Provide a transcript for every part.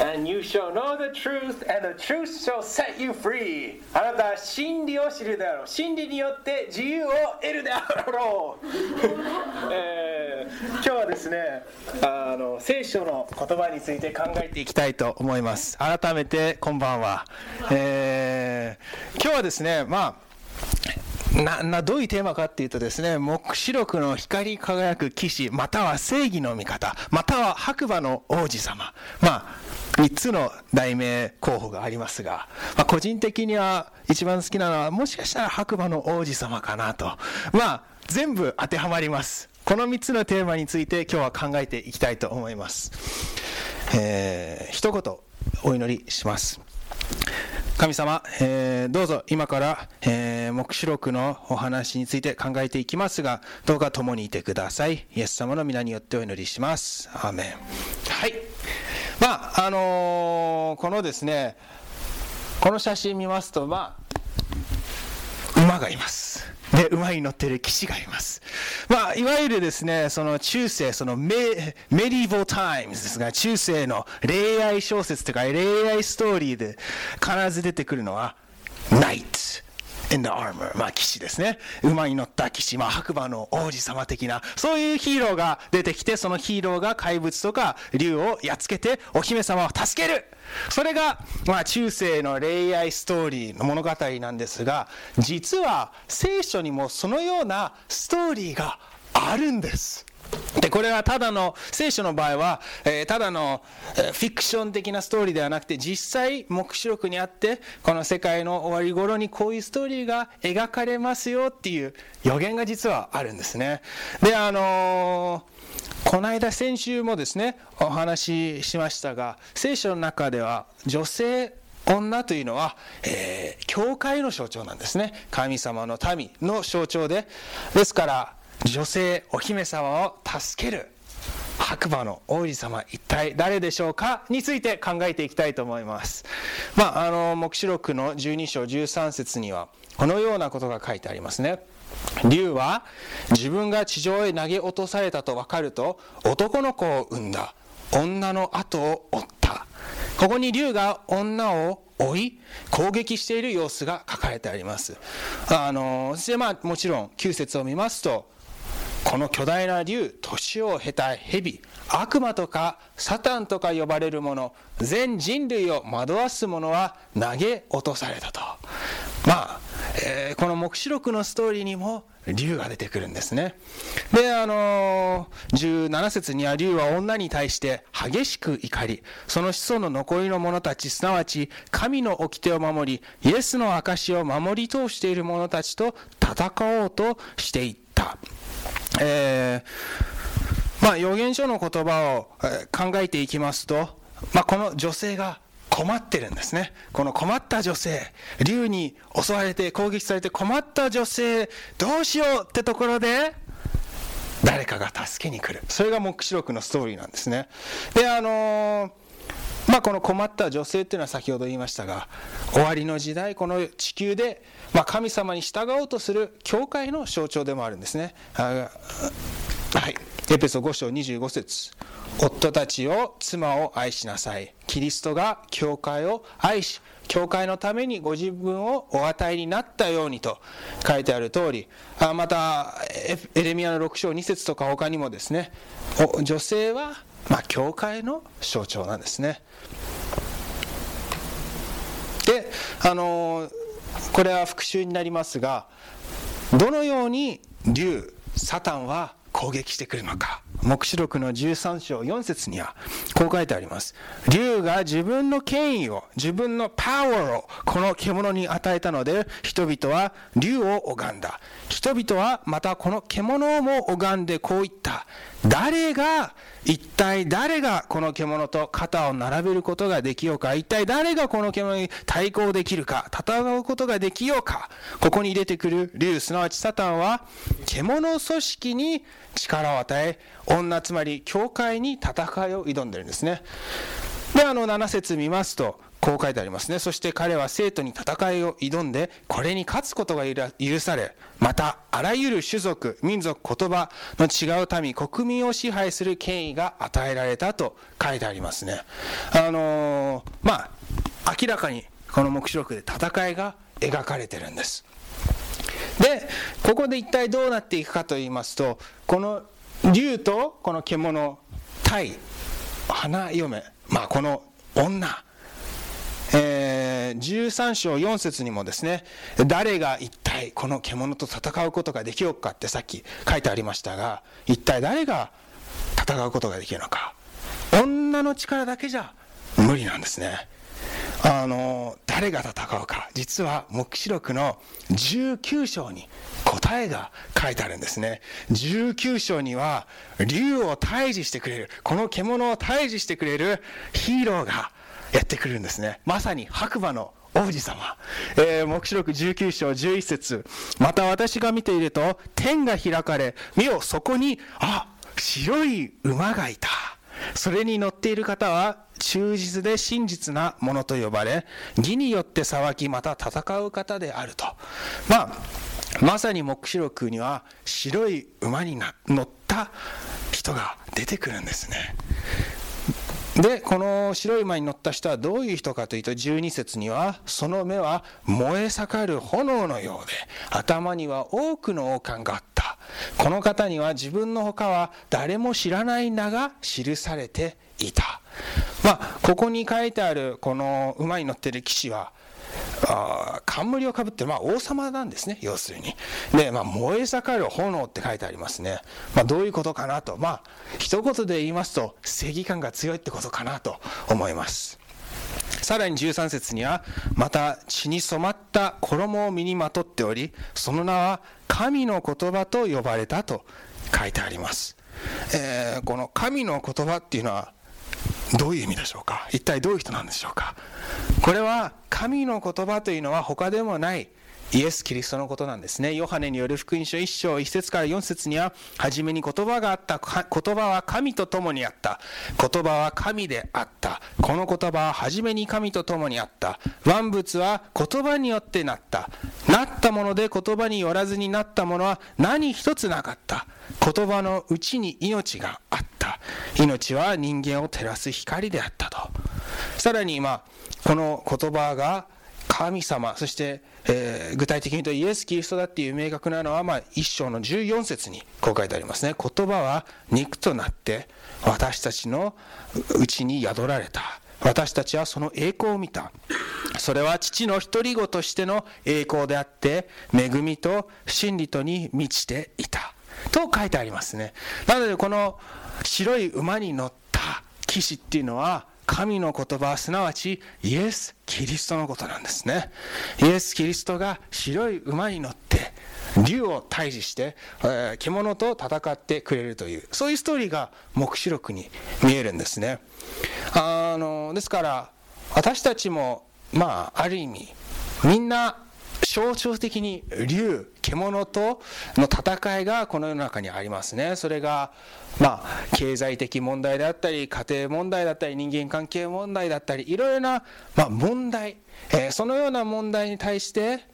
And you shall know the truth, and the truth shall set you free. あなたは真理を知るであろう。真理によって自由を得るであろう。えー今日はですねあの聖書の言葉について考えていきたいと思います。改めてこんばんは。えー今日はですね、まあななどういうテーマかっていうとですね、黙示録の光り輝く騎士、または正義の味方、または白馬の王子様。まあ、3つの題名候補がありますが、まあ、個人的には一番好きなのは、もしかしたら白馬の王子様かなと。まあ、全部当てはまります。この3つのテーマについて今日は考えていきたいと思います。えー、一言お祈りします。神様、えーどうぞ今から、えー黙示録のお話について考えていきますが、どうか共にいてください。イエス様の皆によってお祈りします。アーメン。はい。まあ、あのーこのですね、この写真見ますと、まあ、馬がいます。で、馬に乗ってる騎士がいます。まあ、いわゆるですね、その中世、その me medieval times ですが、中世の恋愛小説とか恋愛ストーリーで必ず出てくるのは、 knight。in the armor まあ騎士ですね馬に乗った騎士、まあ、白馬の王子様的なそういうヒーローが出てきてそのヒーローが怪物とか竜をやっつけてお姫様を助けるそれが、まあ、中世の恋愛ストーリーの物語なんですが実は聖書にもそのようなストーリーがあるんです。でこれはただの聖書の場合は、えーただの、えーフィクション的なストーリーではなくて実際黙示録にあってこの世界の終わり頃にこういうストーリーが描かれますよっていう予言が実はあるんですね。であのーこの間先週もですねお話ししましたが聖書の中では女性女というのは、えー教会の象徴なんですね。神様の民の象徴で。ですから女性お姫様を助ける。白馬の王子様一体誰でしょうか？について考えていきたいと思います。まああの黙示録の12章13節にはこのようなことが書いてありますね。竜は自分が地上へ投げ落とされたと分かると男の子を産んだ。女の後を追った。ここに竜が女を追い攻撃している様子が書かれてあります。あのそしてまあもちろん9節を見ますとこの巨大な竜年を経た蛇悪魔とかサタンとか呼ばれるもの全人類を惑わすものは投げ落とされたと。まあ、えーこの黙示録のストーリーにも竜が出てくるんですね。であのー17節には竜は女に対して激しく怒りその子孫の残りの者たちすなわち神の掟を守りイエスの証を守り通している者たちと戦おうとしていった。えーまあ、預言書の言葉を考えていきますと、まあ、この女性が困ってるんですね。この困った女性、竜に襲われて攻撃されて困った女性、どうしようってところで、誰かが助けに来る。それが黙示録のストーリーなんですね。で、あのーまあ、この困った女性っていうのは先ほど言いましたが終わりの時代この地球で、ま、神様に従おうとする教会の象徴でもあるんですね。はい。エペソ5章25節。夫たちを妻を愛しなさい。キリストが教会を愛し教会のためにご自分をお与えになったようにと。書いてある通り。あまたエレミアの6章2節とか他にもですね。女性はまあ教会の象徴なんですね。であのーこれは復習になりますがどのように竜サタンは攻撃してくるのか。黙示録の13章4節にはこう書いてあります。竜が自分の権威を自分のパワーをこの獣に与えたので人々は竜を拝んだ。人々はまたこの獣をも拝んでこう言った。誰が一体誰がこの獣と肩を並べることができようか。一体誰がこの獣に対抗できるか。戦うことができようか。ここに出てくる竜すなわちサタンは獣組織に力を与え女つまり教会に戦いを挑んでるんですね。であの7節見ますとこう書いてありますね。そして彼は生徒に戦いを挑んでこれに勝つことが許されまたあらゆる種族民族言葉の違う民国民を支配する権威が与えられたと書いてありますね。あのー、まあ明らかにこの黙示録で戦いが描かれてるんです。でここで一体どうなっていくかと言いますとこの竜とこの獣対花嫁まあこの女えー、13章4節にもですね誰が一体この獣と戦うことができようかってさっき書いてありましたが一体誰が戦うことができるのか。女の力だけじゃ無理なんですね。あの誰が戦うか。実は黙示録の19章に答えが書いてあるんですね。19章には竜を退治してくれる。この獣を退治してくれるヒーローがやってくるんですね。まさに白馬の王子様、えー、黙示録19章11節。また私が見ていると天が開かれ見よそこにあ白い馬がいた。それに乗っている方は忠実で真実なものと呼ばれ義によって裁きまた戦う方であると。まあまさに黙示録には白い馬に乗った人が出てくるんですね。でこの白い馬に乗った人はどういう人かというと12節にはその目は燃え盛る炎のようで頭には多くの王冠があっこの方には自分の他は誰も知らない名が記されていた。まあここに書いてあるこの馬に乗ってる騎士はあ冠をかぶってる、まあ、王様なんですね要するに。で、まあ、燃え盛る炎って書いてありますね、まあ、どういうことかなと。まあ一言で言いますと正義感が強いってことかなと思います。さらに13節にはまた血に染まった衣を身にまとっておりその名は神の言葉と呼ばれたと書いてあります、えー、この神の言葉っていうのはどういう意味でしょうか？一体どういう人なんでしょうか？これは神の言葉というのは他でもないイエス・キリストのことなんですね。ヨハネによる福音書1章1節から4節には、初めに言葉があった。言葉は神と共にあった。言葉は神であった。この言葉は初めに神と共にあった。万物は言葉によってなった。なったもので言葉によらずになったものは何一つなかった。言葉のうちに命があった。命は人間を照らす光であったと。さらに今、この言葉が神様、そして、えー、具体的に言うとイエス・キリストだっていう明確なのは、まあ、一章の14節にこう書いてありますね。言葉は肉となって私たちのうちに宿られた。私たちはその栄光を見た。それは父の独り子としての栄光であって、恵みと真理とに満ちていた。と書いてありますね。なのでこの白い馬に乗った騎士っていうのは、神の言葉すなわちイエス・キリストのことなんですね。イエス・キリストが白い馬に乗って竜を退治して、え、獣と戦ってくれるというそういうストーリーが黙示録に見えるんですね。あのですから私たちもまあある意味みんな象徴的に竜獣との戦いがこの世の中にありますねそれがまあ経済的問題であったり家庭問題だったり人間関係問題だったりいろいろな、まあ、問題、えー、そのような問題に対して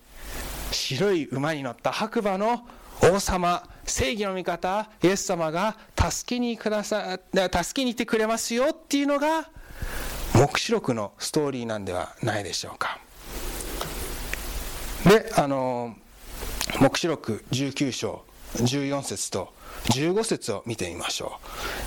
白い馬に乗った白馬の王様正義の味方イエス様が助けにくださ助けに行ってくれますよっていうのが黙示録のストーリーなんではないでしょうか。であの黙示録19章14節と15節を見てみましょ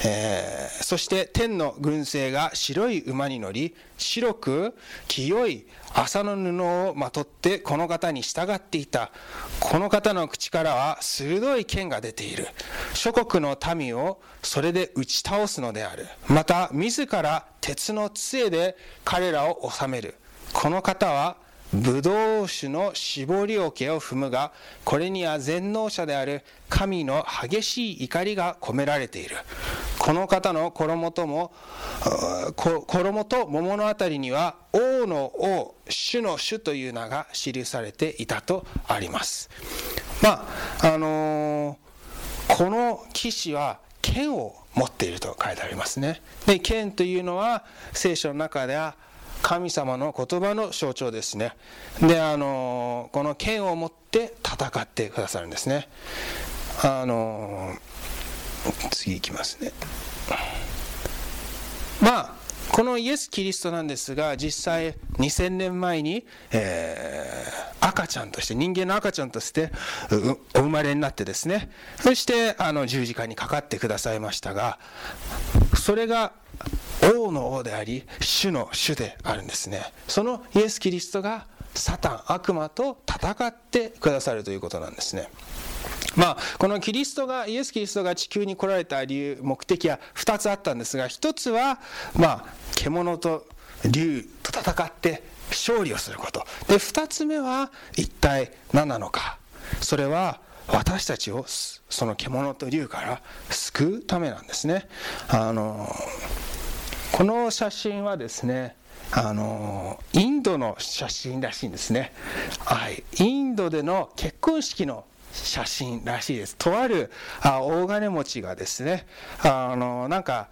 う、えー、そして天の軍勢が白い馬に乗り白く清い麻の布をまとってこの方に従っていた。この方の口からは鋭い剣が出ている。諸国の民をそれで打ち倒すのである。また自ら鉄の杖で彼らを治める。この方はブドウ酒の絞り桶を踏むが、これには全能者である神の激しい怒りが込められている。この方の衣とも、衣と桃のあたりには、王の王、主の主という名が記されていたとあります。まあ、あのー、この騎士は、剣を持っていると書いてありますねで剣というのは聖書の中では神様の言葉の象徴ですね。であのこの剣を持って戦ってくださるんですね。あの次いきますね。まあこのイエス・キリストなんですが実際2000年前に、えー、赤ちゃんとして人間の赤ちゃんとしてお生まれになってですね。そしてあの十字架にかかってくださいましたがそれが王の王であり主の主であるんですね。そのイエス・キリストがサタン悪魔と戦ってくださるということなんですね。まあ、このキリストがイエス・キリストが地球に来られた理由目的は2つあったんですが1つは、まあ、獣と竜と戦って勝利をすること。で2つ目は一体何なのか。それは私たちをその獣と竜から救うためなんですね。あのこの写真はですねあのインドの写真らしいんですね、はい、インドでの結婚式の写真らしいです。とあるあ大金持ちがですね、あのなんか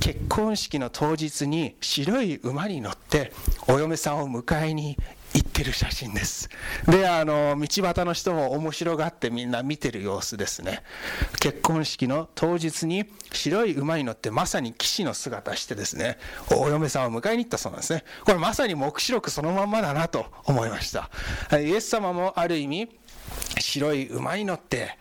結婚式の当日に白い馬に乗ってお嫁さんを迎えに行ってる写真です。で、あの道端の人も面白がってみんな見てる様子ですね。結婚式の当日に白い馬に乗ってまさに騎士の姿してですね、お嫁さんを迎えに行ったそうなんですね。これまさに黙示録そのまんまだなと思いました。イエス様もある意味白い馬に乗って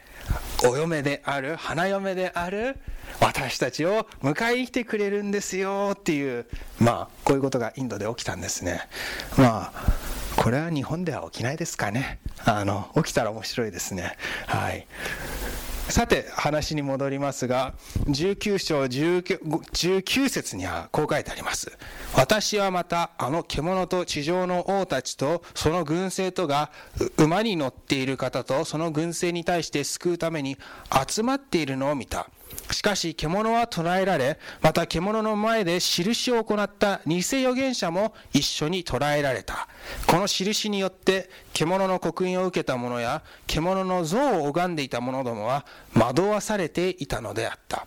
お嫁である花嫁である私たちを迎えに来てくれるんですよっていうまあこういうことがインドで起きたんですねまあこれは日本では起きないですかね。あの起きたら面白いですね。はい。さて話に戻りますが19章 19, 19節にはこう書いてあります。私はまたあの獣と地上の王たちとその軍勢とが馬に乗っている方とその軍勢に対して救うために集まっているのを見た。しかし獣は捕らえられまた獣の前で印を行った偽預言者も一緒に捕らえられた。この印によって獣の刻印を受けた者や獣の像を拝んでいた者どもは惑わされていたのであった。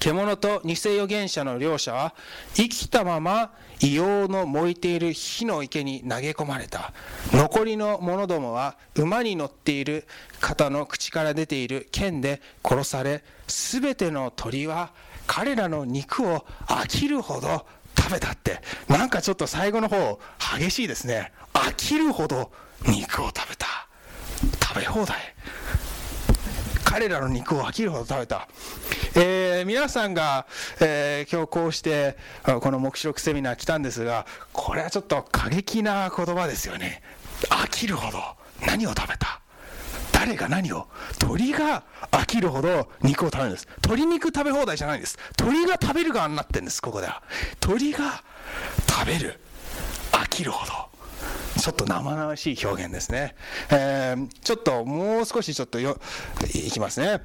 獣と偽預言者の両者は生きたまま硫黄の燃えている火の池に投げ込まれた。残りの者どもは馬に乗っている方の口から出ている剣で殺され全ての鳥は彼らの肉を飽きるほど食べたって。なんかちょっと最後の方激しいですね。飽きるほど肉を食べた。食べ放題。彼らの肉を飽きるほど食べた、えー、皆さんが、えー、今日こうしてこの黙示録セミナー来たんですがこれはちょっと過激な言葉ですよね。飽きるほど何を食べた？誰が何を？鳥が飽きるほど肉を食べるんです。鶏肉食べ放題じゃないんです。鳥が食べる側になってるんですここでは。鳥が食べる。飽きるほど。ちょっと生々しい表現ですね。えー、ちょっともう少しちょっとよいきますね。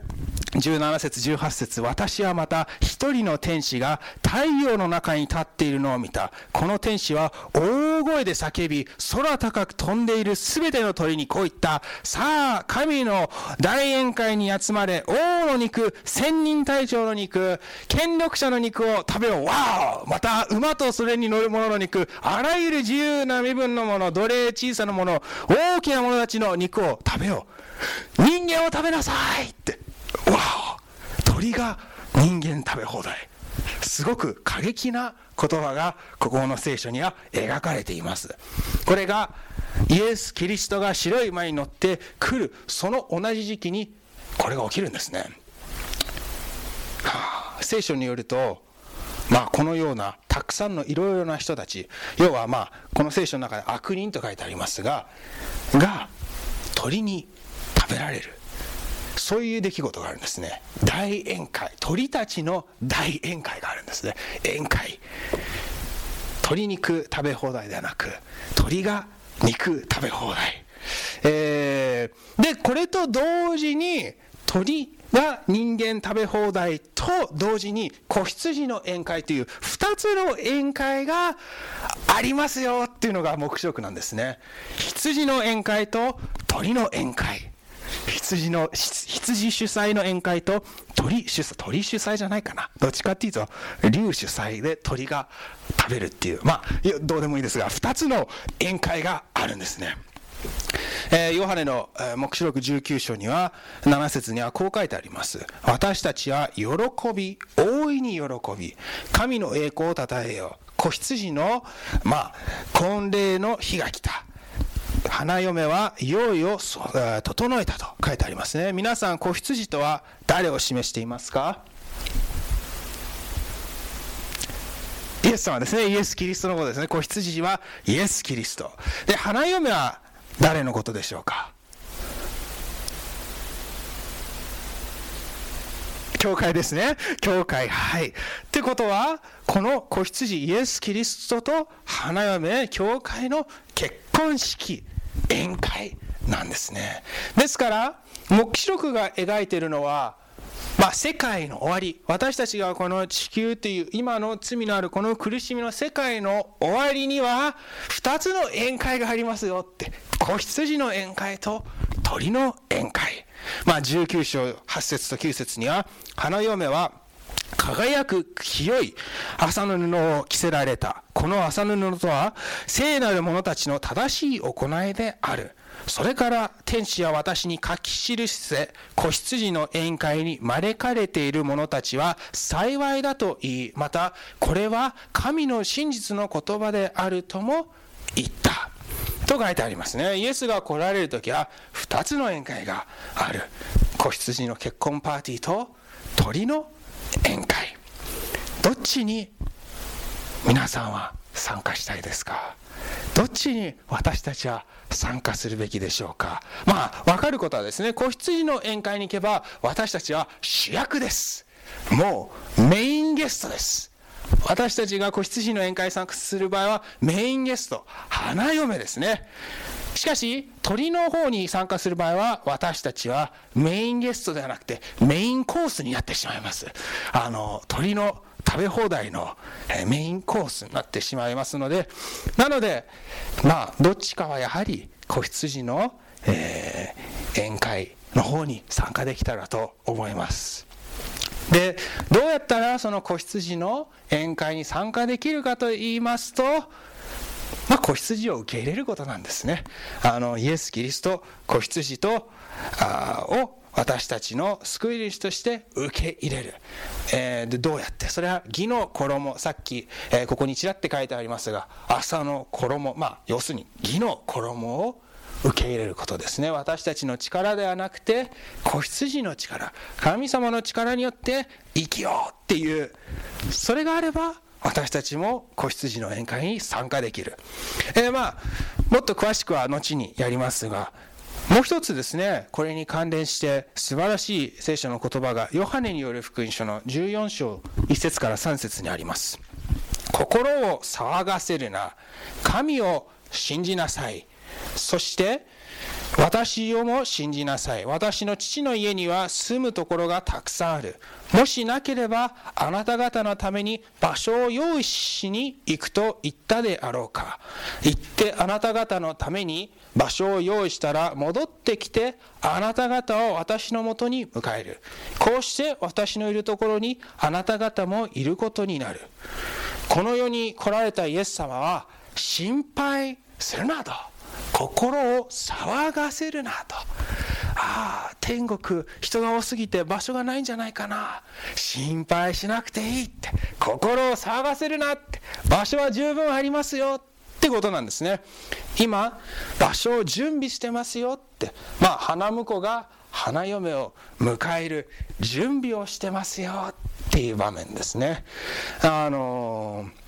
17節18節私はまた一人の天使が太陽の中に立っているのを見たこの天使は大声で叫び空高く飛んでいる全ての鳥にこう言ったさあ神の大宴会に集まれ王の肉千人隊長の肉権力者の肉を食べようわおまた馬とそれに乗る者の肉あらゆる自由な身分のもの奴隷小さなもの大きな者たちの肉を食べよう。人間を食べなさいって。わお鳥が人間食べ放題。すごく過激な言葉がここの聖書には描かれています。これがイエス・キリストが白い馬に乗って来る。その同じ時期にこれが起きるんですね、はあ、聖書によるとまあこのようなたくさんのいろいろな人たち要はまあこの聖書の中で悪人と書いてありますがが鳥に食べられる。そういう出来事があるんですね。大宴会。鳥たちの大宴会があるんですね。宴会。鶏肉食べ放題ではなく鳥が肉食べ放題、えー、でこれと同時に鳥人間食べ放題と同時に子羊の宴会という2つの宴会がありますよっていうのが目視録なんですね。羊の宴会と鳥の宴会。羊の羊主催の宴会と鳥主催鳥主催じゃないかな。どっちかっていうと竜主催で鳥が食べるっていう。まあどうでもいいですが2つの宴会があるんですね。えー、ヨハネの、えー、黙示録19章には7節にはこう書いてあります。私たちは喜び大いに喜び神の栄光をたたえよう。子羊のまあ婚礼の日が来た。花嫁はいよいよ整えたと書いてありますね。皆さん子羊とは誰を示していますか？イエス様ですね。イエス・キリストのことですね。子羊はイエス・キリスト。で花嫁は誰のことでしょうか？教会ですね。教会。はい。ってことは、この子羊イエス・キリストと花嫁、教会の結婚式、宴会なんですね。ですから、黙示録が描いているのは、まあ、世界の終わり。私たちがこの地球という今の罪のあるこの苦しみの世界の終わりには2つの宴会がありますよって。子羊の宴会と鳥の宴会。まあ19章8節と9節には花嫁は輝く清い麻の布を着せられた。この麻の布とは聖なる者たちの正しい行いである。それから天使は私に書き記して子羊の宴会に招かれている者たちは幸いだと言いまたこれは神の真実の言葉であるとも言った。と書いてありますね。イエスが来られる時は2つの宴会がある。子羊の結婚パーティーと鳥の宴会。どっちに皆さんは参加したいですか？どっちに私たちは参加するべきでしょうか？まあ分かることはですね子羊の宴会に行けば私たちは主役です。もうメインゲストです。私たちが子羊の宴会に参加する場合はメインゲスト花嫁ですね。しかし鳥の方に参加する場合は私たちはメインゲストではなくてメインコースになってしまいます。あの鳥の食べ放題のメインコースになってしまいますのでなのでまあどっちかはやはり子羊の、えー、宴会の方に参加できたらと思いますでどうやったらその子羊の宴会に参加できるかと言いますとまあ、子羊を受け入れることなんですね。あのイエス・キリスト子羊とあを私たちの救い主として受け入れる、えー、でどうやって？それは義の衣。さっき、えー、ここにちらって書いてありますが朝の衣。まあ要するに義の衣を受け入れることですね。私たちの力ではなくて子羊の力。神様の力によって生きようっていう。それがあれば私たちも子羊の宴会に参加できる、えー、まあもっと詳しくは後にやりますがもう一つですね、これに関連して素晴らしい聖書の言葉が、ヨハネによる福音書の14章1節から3節にあります。心を騒がせるな、神を信じなさい。そして、私をも信じなさい。私の父の家には住むところがたくさんある。もしなければ、あなた方のために場所を用意しに行くと言ったであろうか。行ってあなた方のために場所を用意したら戻ってきてあなた方を私のもとに迎える。こうして私のいるところにあなた方もいることになる。この世に来られたイエス様は心配するなと。心を騒がせるなと。ああ、天国人が多すぎて場所がないんじゃないかな。心配しなくていいって。心を騒がせるなって。場所は十分ありますよってことなんですね。今、場所を準備してますよって。まあ、花婿が花嫁を迎える準備をしてますよっていう場面ですね。あのー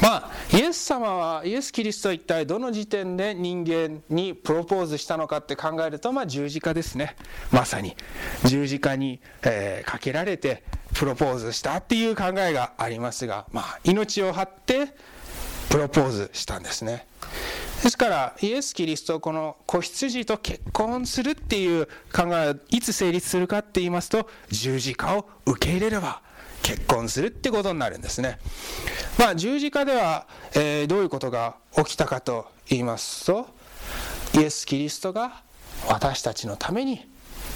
まあ、イエス様はイエス・キリストは一体どの時点で人間にプロポーズしたのかって考えると、まあ、十字架ですね。まさに。十字架に、えー、かけられてプロポーズしたっていう考えがありますが、まあ、命を張ってプロポーズしたんですね。ですからイエス・キリストこの子羊と結婚するっていう考えはいつ成立するかって言いますと十字架を受け入れれば結婚するってことになるんですね。まあ十字架では、えー、どういうことが起きたかと言いますとイエス・キリストが私たちのために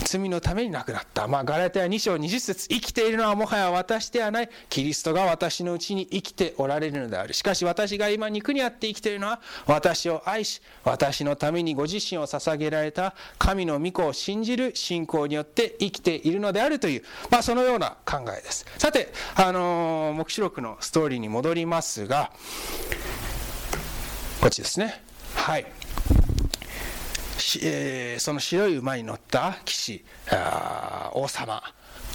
罪のために亡くなった。まあ、ガラテヤ2章20節生きているのはもはや私ではない。キリストが私のうちに生きておられるのである。しかし私が今肉にあって生きているのは私を愛し、私のためにご自身を捧げられた神の御子を信じる信仰によって生きているのであるという、まあ、そのような考えです。さて、あのー、黙示録のストーリーに戻りますが、こっちですね。はい。えー、その白い馬に乗った騎士王様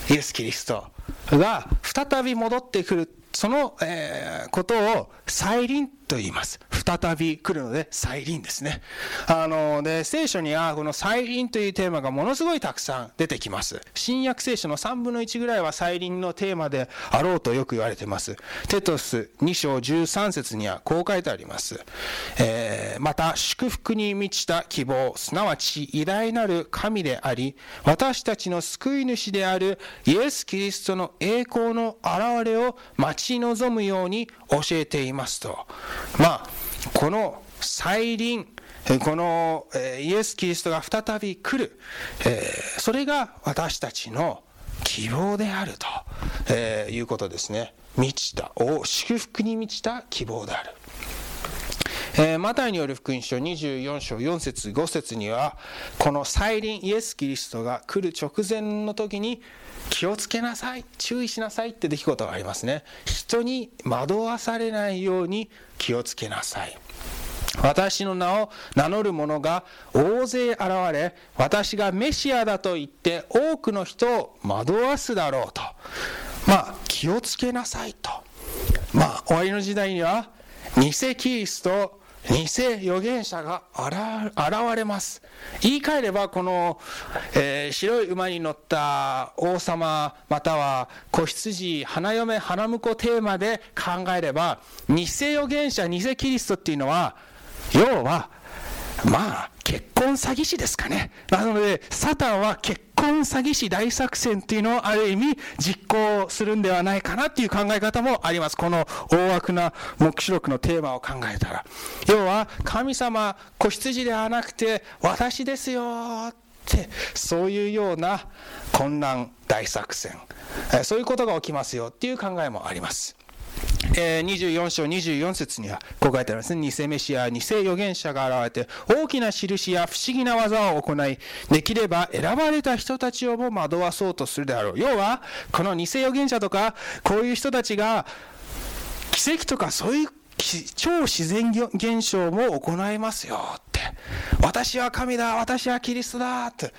イエス・キリストが再び戻ってくるその、えー、ことを再臨と言います。再び来るので、再臨ですね。あの、で、聖書にはこの再臨というテーマがものすごいたくさん出てきます。新約聖書の3分の1ぐらいは再臨のテーマであろうとよく言われてます。テトス2章13節にはこう書いてあります。えー、また、祝福に満ちた希望、すなわち偉大なる神であり、私たちの救い主であるイエス・キリストの栄光の現れを待ち望むように教えていますと。まあ、この再臨、このイエス・キリストが再び来る、それが私たちの希望であるということですね。満ちた、祝福に満ちた希望である。えー、マタイによる福音書24章4節5節にはこの再臨イエス・キリストが来る直前の時に気をつけなさい注意しなさいって出来事がありますね。人に惑わされないように気をつけなさい。私の名を名乗る者が大勢現れ私がメシアだと言って多くの人を惑わすだろうと。まあ気をつけなさいと。まあ終わりの時代には偽キリスト偽預言者が現れます。言い換えれば、この、えー、白い馬に乗った王様、または子羊、花嫁、花婿テーマで考えれば、偽預言者、偽キリストっていうのは、要は、まあ、結婚詐欺師ですかね。なので、サタンは結婚詐欺師大作戦っていうのをある意味実行するんではないかなっていう考え方もあります。この大枠な目視録のテーマを考えたら。要は、神様、子羊ではなくて、私ですよって、そういうような混乱大作戦。そういうことが起きますよっていう考えもあります。えー、24章24節にはこう書いてありますね。偽メシア、偽預言者が現れて大きな印や不思議な技を行い、できれば選ばれた人たちをも惑わそうとするであろう。要は、この偽預言者とか、こういう人たちが奇跡とかそういう超自然現象も行いますよって。私は神だ私はキリストだって。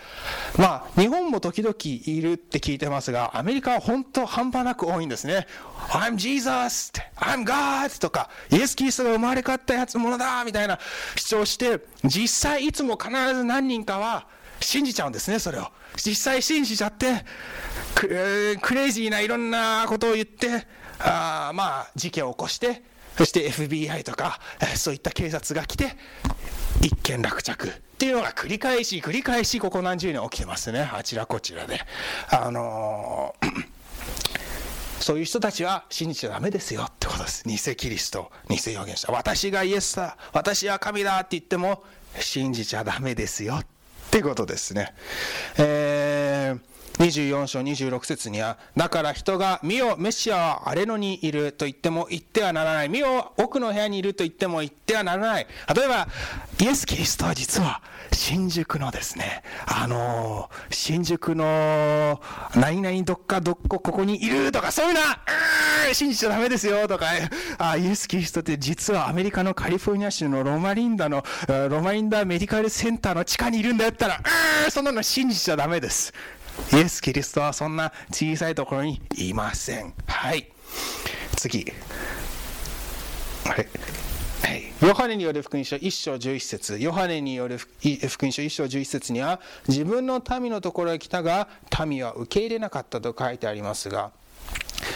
まあ、日本も時々いるって聞いてますが、アメリカは本当半端なく多いんですね。I'm Jesus! って、I'm God! とか、イエス・キリストが生まれ変わったやつものだみたいな主張して、実際いつも必ず何人かは信じちゃうんですね、それを。実際信じちゃって、クレイジーないろんなことを言って、あまあ、事件を起こして、そして FBI とか、そういった警察が来て、一件落着っていうのが繰り返し繰り返しここ何十年起きてますねあちらこちらであのー そういう人たちは信じちゃダメですよってことです。偽キリスト、偽預言者。私がイエスだ、私は神だって言っても信じちゃダメですよってことですね。えー24章26節には、だから人が、見よ、メシアは荒れ野にいると言っても言ってはならない。見よ、奥の部屋にいると言っても言ってはならない。例えば、イエス・キリストは実は、新宿のですね、あのー、新宿の、何々どっかどっこここにいるとか、そういうのは、信じちゃダメですよとか、あイエス・キリストって実はアメリカのカリフォルニア州のロマリンダの、ロマリンダメディカルセンターの地下にいるんだったら、うそんなの信じちゃダメです。イエス・キリストはそんな小さいところにいません。はい。次。はい。ヨハネによる福音書1章11節ヨハネによる福音書1章11節には自分の民のところへ来たが民は受け入れなかったと書いてありますが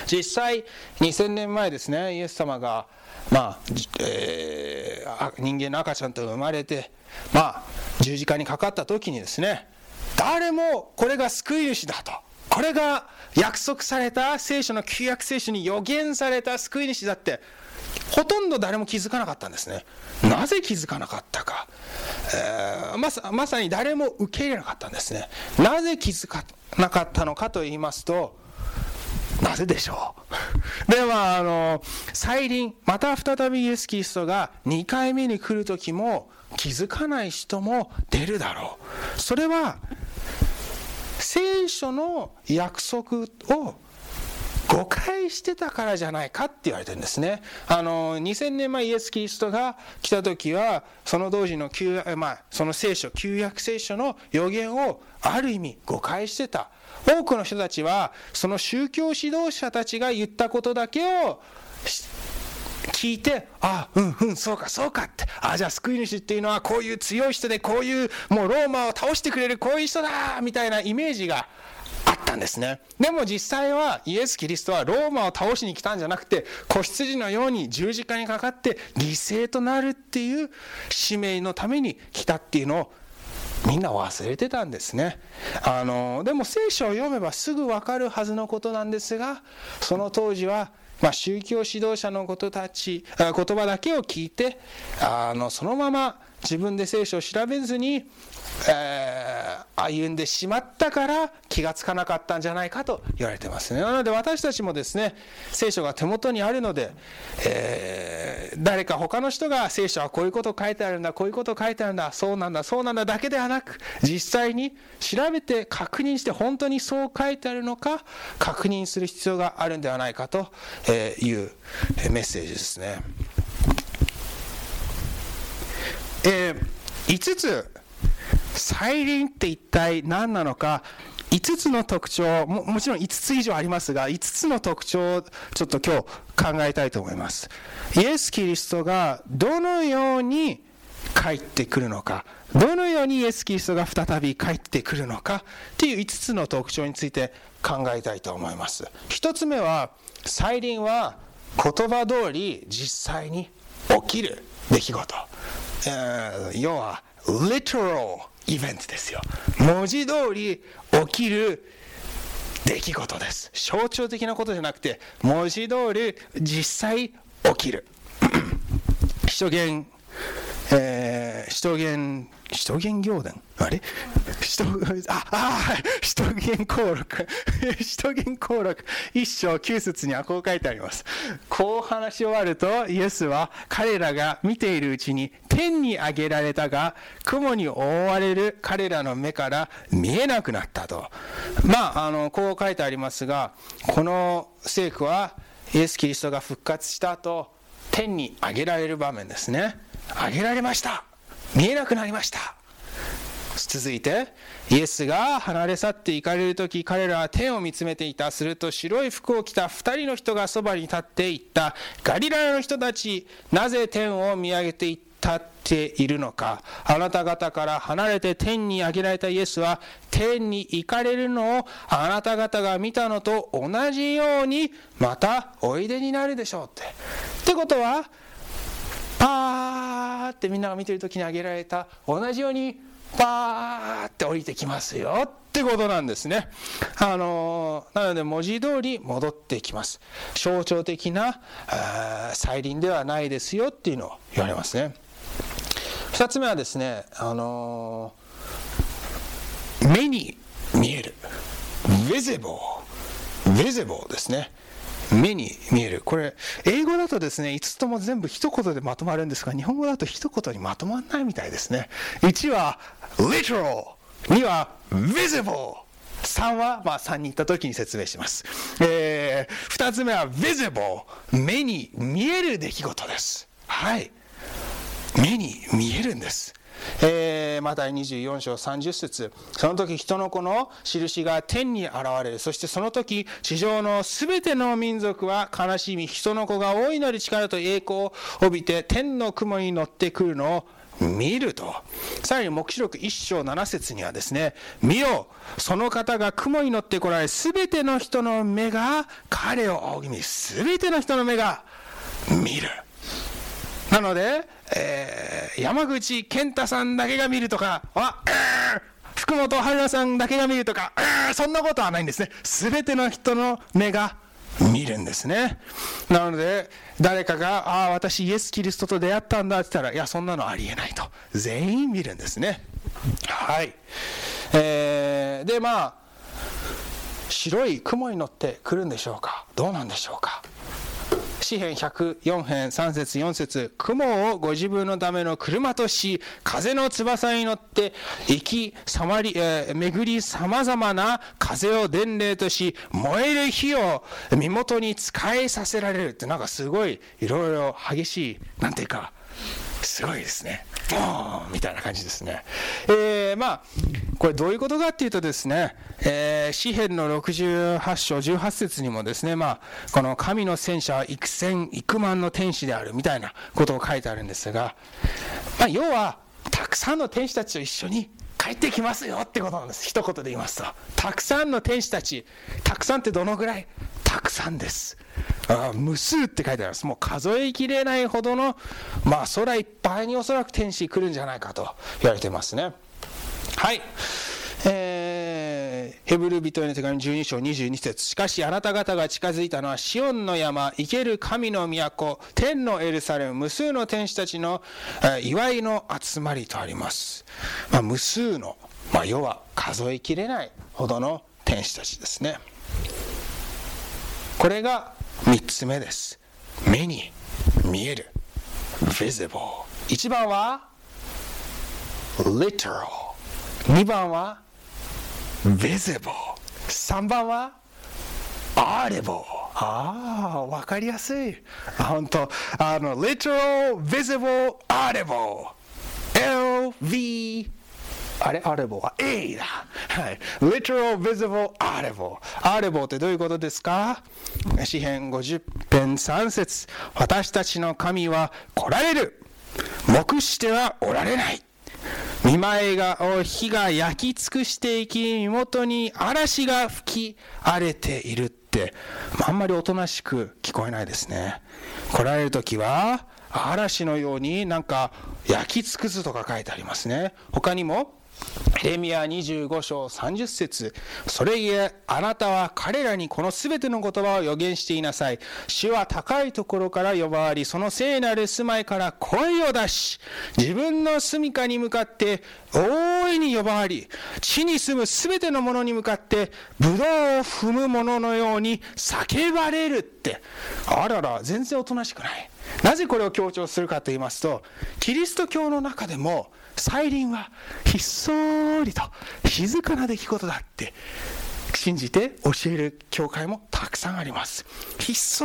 実際2000年前ですねイエス様が、まあえー、人間の赤ちゃんと生まれて、まあ、十字架にかかった時にですね誰もこれが救い主だと。これが約束された聖書の旧約聖書に予言された救い主だってほとんど誰も気づかなかったんですね。なぜ気づかなかったか、えー、まさまさに誰も受け入れなかったんですね。なぜ気づかなかったのかと言いますとなぜでしょう。ではあの再臨また再びイエス・キリストが2回目に来る時も気づかない人も出るだろう。それは聖書の約束を誤解してたからじゃないかって言われてるんですね。あの2000年前イエス・キリストが来た時はその当時の旧、まあ、その聖書旧約聖書の予言をある意味誤解してた。多くの人たちはその宗教指導者たちが言ったことだけを聞いて、あ、うんうん、そうか、そうかって。あ、じゃあ救い主っていうのはこういう強い人で、こういうもうローマを倒してくれるこういう人だみたいなイメージがあったんですね。でも実際はイエス・キリストはローマを倒しに来たんじゃなくて、子羊のように十字架にかかって犠牲となるっていう使命のために来たっていうのをみんな忘れてたんですねあのでも聖書を読めばすぐ分かるはずのことなんですがその当時はまあ、宗教指導者のことたち言葉だけを聞いてあのそのまま自分で聖書を調べずにえ、歩んでしまったから気がつかなかったんじゃないかと言われてますね。なので私たちもですね、聖書が手元にあるので、えー、誰か他の人が聖書はこういうこと書いてあるんだ、こういうこと書いてあるんだ、そうなんだ、そうなんだだけではなく、実際に調べて確認して本当にそう書いてあるのか、確認する必要があるんではないかというメッセージですね。えー、5つ再臨って一体何なのか？5つの特徴。ももちろん5つ以上ありますが5つの特徴をちょっと今日考えたいと思います。イエス・キリストがどのように帰ってくるのか？どのようにイエス・キリストが再び帰ってくるのか？っていう5つの特徴について考えたいと思います。1つ目は再臨は言葉通り実際に起きる出来事、えー、要は literal イベントですよ。文字通り起きる出来事です。象徴的なことじゃなくて文字通り実際起きる。首都圏えー、首都圏、首都圏行伝あれ？首都、あ、あ、首都圏登録。首都圏登録。一章九節にはこう書いてあります。こう話し終わると、イエスは彼らが見ているうちに天に上げられたが、雲に覆われる彼らの目から見えなくなったと。まあ、あの、こう書いてありますが、この聖句は、イエス・キリストが復活した後、天に上げられる場面ですね。あげられました。見えなくなりました。続いてイエスが離れ去って行かれる時彼らは天を見つめていた。すると白い服を着た2人の人がそばに立っていった。ガリラヤの人たちなぜ天を見上げていったっているのか。あなた方から離れて天に上げられた。イエスは天に行かれるのをあなた方が見たのと同じようにまたおいでになるでしょうって。ってことはパーってみんなが見てる時に挙げられた同じようにパーって降りてきますよってことなんですね。あのなので文字通り戻ってきます。象徴的な再臨ではないですよっていうのを言われますね。2つ目はですね、あの目に見える visible visible ですね。目に見える。これ英語だとですね5つとも全部一言でまとまるんですが日本語だと一言にまとまらないみたいですね。1は literal 2は visible 3は、まあ、3に行った時に説明します、えー、2つ目は visible 目に見える出来事です。はい。目に見えるんです。えー、マタイ24章30節その時人の子の印が天に現れるそしてその時地上の全ての民族は悲しみ人の子が大いなる力と栄光を帯びて天の雲に乗ってくるのを見ると。さらに黙示録1章7節にはですね、見よ、その方が雲に乗ってこられ、すべての人の目が彼を仰ぎ見、すべての人の目が見る。なので、えー、山口健太さんだけが見るとか、あ、福本春菜さんだけが見るとか、そんなことはないんですね。すべての人の目が見るんですね。なので、誰かが、ああ、私イエス・キリストと出会ったんだって言ったら、いや、そんなのありえないと。全員見るんですね。はい。えー、で、まあ、白い雲に乗ってくるんでしょうかどうなんでしょうか詩編104編3節4節雲をご自分のための車とし風の翼に乗って行きさまり、えー、巡り様々な風を伝令とし燃える火を身元に使いさせられるってなんかすごいいろいろ激しいなんていうかすごいですね。ボーンみたいな感じですね。えー、まあ、これどういうことかっていうとですね、えー、詩篇の68章18節にもですね、まあ、この神の戦車は幾千幾万の天使であるみたいなことを書いてあるんですが、まあ、要は、たくさんの天使たちと一緒に帰ってきますよってことなんです。一言で言いますと。たくさんの天使たち、たくさんってどのぐらい？たくさんです。あ無数って書いてあります。もう数えきれないほどの、まあ空いっぱいにおそらく天使来るんじゃないかと言われてますね。はい。えー、ヘブル人への手紙12章22節しかしあなた方が近づいたのはシオンの山生ける神の都天のエルサレム無数の天使たちの、えー、祝いの集まりとあります、まあ、無数の、まあ、要は数えきれないほどの天使たちですねこれが3つ目です目に見える visible 1番は literal 2番は visible 3番は audible ああ分かりやすい本当あの literal visible audible LV あれ？Audible は A だ。はい。literal, visible, audible。audible ってどういうことですか？詩編50編3節私たちの神は来られる。目してはおられない。見舞いが火が焼き尽くしていき身元に嵐が吹き荒れているって、あんまりおとなしく聞こえないですね来られる時は嵐のようになんか焼き尽くすとか書いてありますね他にもレミア25章30節。それゆえあなたは彼らにこのすべての言葉を予言していなさい。主は高いところから呼ばわりその聖なる住まいから声を出し自分の住処に向かって大いに呼ばわり地に住むすべてのものに向かってブドウを踏む者のように叫ばれるって。あらら全然おとなしくない。なぜこれを強調するかと言いますとキリスト教の中でも再臨はひっそりと静かな出来事だって信じて教える教会もたくさんあります。ひっそ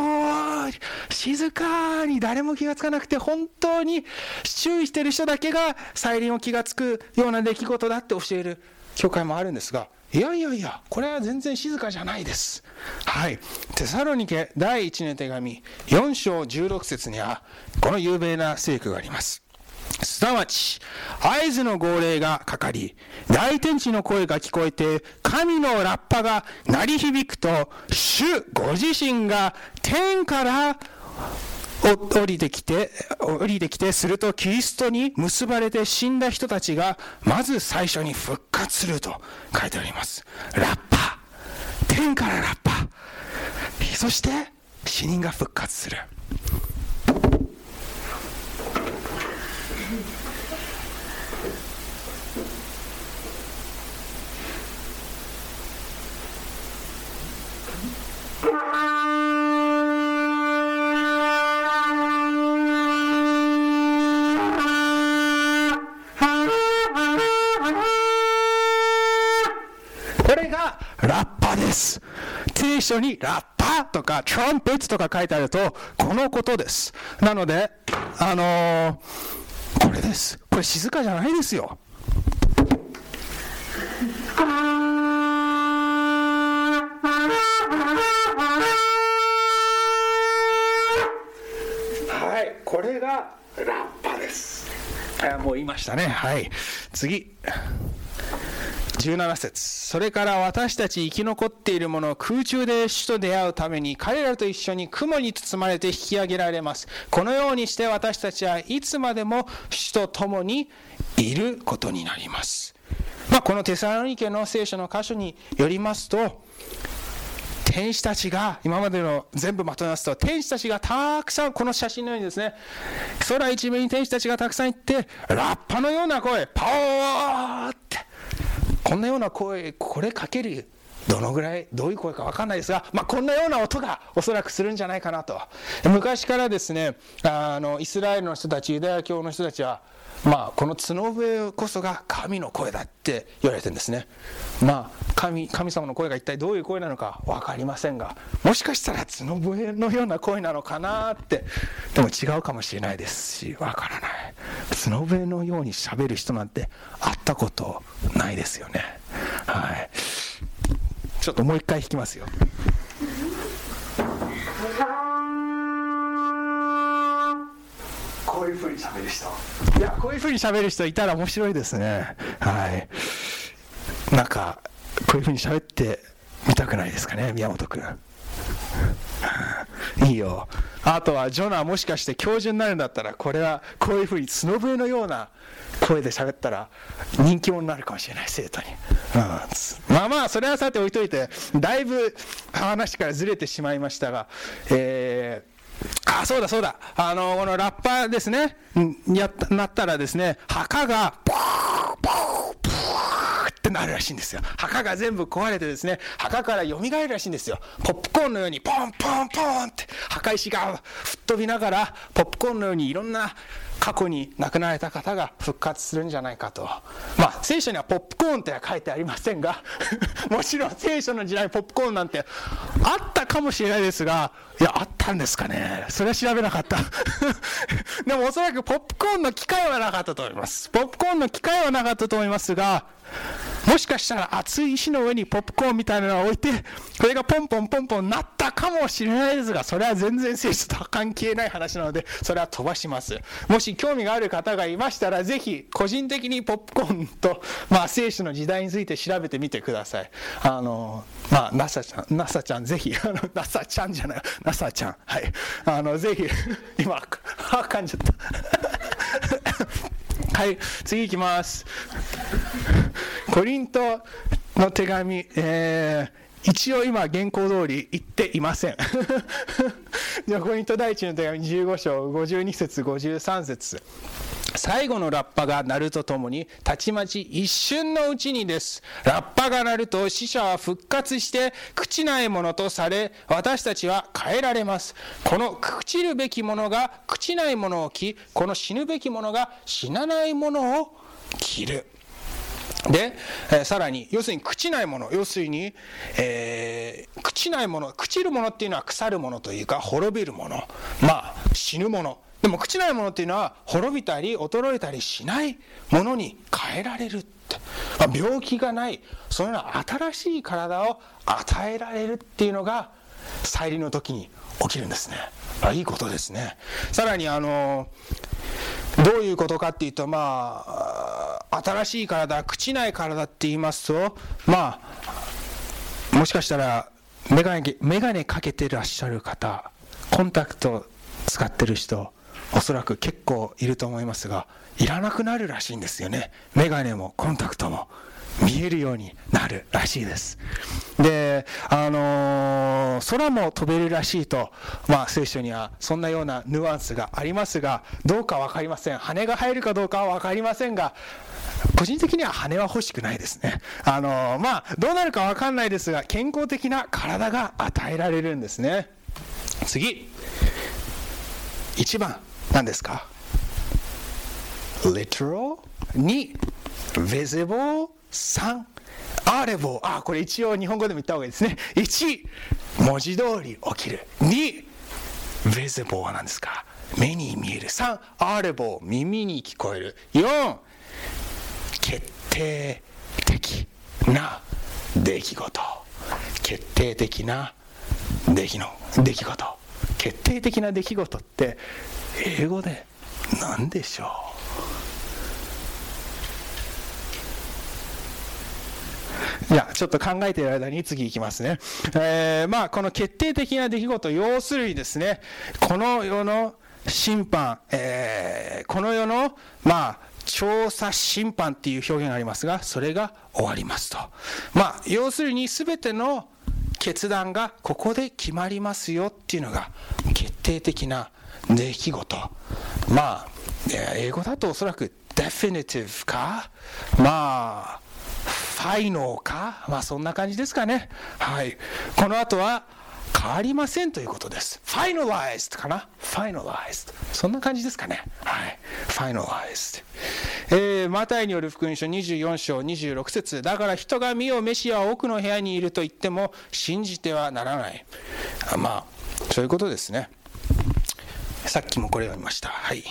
り静かに誰も気がつかなくて本当に注意してる人だけが再臨を気がつくような出来事だって教える教会もあるんですがいやいやいやこれは全然静かじゃないです。はい。テサロニケ第1の手紙4章16節にはこの有名な聖句があります。すなわち、合図の号令がかかり、大天地の声が聞こえて、神のラッパが鳴り響くと、主ご自身が天から降りてきて、降りてきて、するとキリストに結ばれて死んだ人たちが、まず最初に復活すると書いてあります。ラッパ。天からラッパ。そして、死人が復活する。これがラッパです。聖書にラッパとかトランペットとか書いてあると、このことです。なので、あのー、これです。これ静かじゃないですよ。これがラッパです。もう言いましたね。はい。次。17節。それから私たち生き残っている者空中で主と出会うために彼らと一緒に雲に包まれて引き上げられます。このようにして私たちはいつまでも主と共にいることになります。まあ、このテサロニケの聖書の箇所によりますと天使たちが、今までの全部まとめますと、天使たちがたくさん、この写真のようにですね、空一面に天使たちがたくさん行って、ラッパのような声、パワーって、こんなような声、これかけるどのぐらいどういう声か分かんないですが、まあ、こんなような音がおそらくするんじゃないかなと。昔からですねあのイスラエルの人たちユダヤ教の人たちはまあ、この角笛こそが神の声だって言われてるんですね。まあ、神神様の声が一体どういう声なのか分かりませんがもしかしたら角笛のような声なのかなってでも違うかもしれないですし分からない角笛のようにしゃべる人なんて会ったことないですよね。はいちょっともう一回弾きますよ。こういうふうに喋る人。いや、こういうふうに喋る人いたら面白いですね。はい。なんか、こういうふうに喋ってみたくないですかね、宮本君。いいよ。あとは、ジョナもしかして教授になるんだったら、これはこういうふうに角笛のような声で喋ったら人気者になるかもしれない生徒に、うん、まあまあそれはさて置いといてだいぶ話からずれてしまいましたがえー、あそうだそうだ。あのこのラッパーですね。やなったらですね墓がポーポーポーってなるらしいんですよ。墓が全部壊れてですね墓から蘇るらしいんですよ。ポップコーンのようにポンポンポンって墓石が吹っ飛びながらポップコーンのようにいろんな過去に亡くなられた方が復活するんじゃないかと。まあ、聖書にはポップコーンっては書いてありませんが、もちろん聖書の時代ポップコーンなんてあったかもしれないですが、いや、あったんですかね。それは調べなかった。でもおそらくポップコーンの機会はなかったと思います。ポップコーンの機会はなかったと思いますが、もしかしたら熱い石の上にポップコーンみたいなのを置いて、これがポンポンポンポンなったかもしれないですが、それは全然聖書とは関係ない話なので、それは飛ばします。もし興味がある方がいましたら、ぜひ個人的にポップコーンと、まあ、聖書の時代について調べてみてください。あの、まあ、ナサちゃん、ナサちゃん、ぜひ、あの、ナサちゃんじゃない、ナサちゃん、はい。あの、ぜひ、今、あ、噛んじゃった。はい、次いきます。コリントの手紙、えー、一応今原稿通り言っていません。じゃあコリント第一の手紙15章52節53節最後のラッパが鳴るとともに、たちまち一瞬のうちにです。ラッパが鳴ると死者は復活して、朽ちないものとされ、私たちは変えられます。この朽ちるべきものが朽ちないものを着、この死ぬべきものが死なないものを着る。で、えー、さらに、要するに朽ちないもの、要するに、えー、朽ちないもの、朽ちるものっていうのは腐るものというか、滅びるもの、まあ、死ぬもの。でも朽ちないものっていうのは滅びたり衰えたりしないものに変えられる、病気がないそういうような新しい体を与えられるっていうのが再臨の時に起きるんですね。あいいことですね。さらにあのどういうことかっていうとまあ新しい体朽ちない体って言いますとまあもしかしたら眼鏡眼鏡かけてらっしゃる方コンタクト使ってる人おそらく結構いると思いますがいらなくなるらしいんですよね。メガネもコンタクトも見えるようになるらしいです。であのー、空も飛べるらしいとまあ聖書にはそんなようなヌアンスがありますがどうか分かりません。羽が生えるかどうかは分かりませんが個人的には羽は欲しくないですね。あの、まあ、どうなるかわかんないですが、健康的な体が与えられるんですね。次。1番。何ですか？literal 2 visible 3 audible あこれ一応日本語でも言った方がいいですね。1文字通り起きる。2 visible は何ですか？目に見える。3 audible 耳に聞こえる。4決定的な出来事。決定的な出来の出来事。決定的な出来事って英語で何でしょう？いや、ちょっと考えている間に次いきますね。えー、まあ、この決定的な出来事、要するにですね、この世の審判、えー、この世の、まあ、調査審判っていう表現がありますが、それが終わりますと。まあ、要するに全ての決断がここで決まりますよっていうのが決定的な出来事。まあ英語だとおそらく definitive かまあファイノーかまあそんな感じですかね。はい。この後は変わりませんということです。finalized かな ?finalized。そんな感じですかね。はい。finalized。えー、マタイによる福音書24章26節だから人が見よメシアは奥の部屋にいると言っても信じてはならない。あまあ、そういうことですね。さっきもこれを読みました。はい。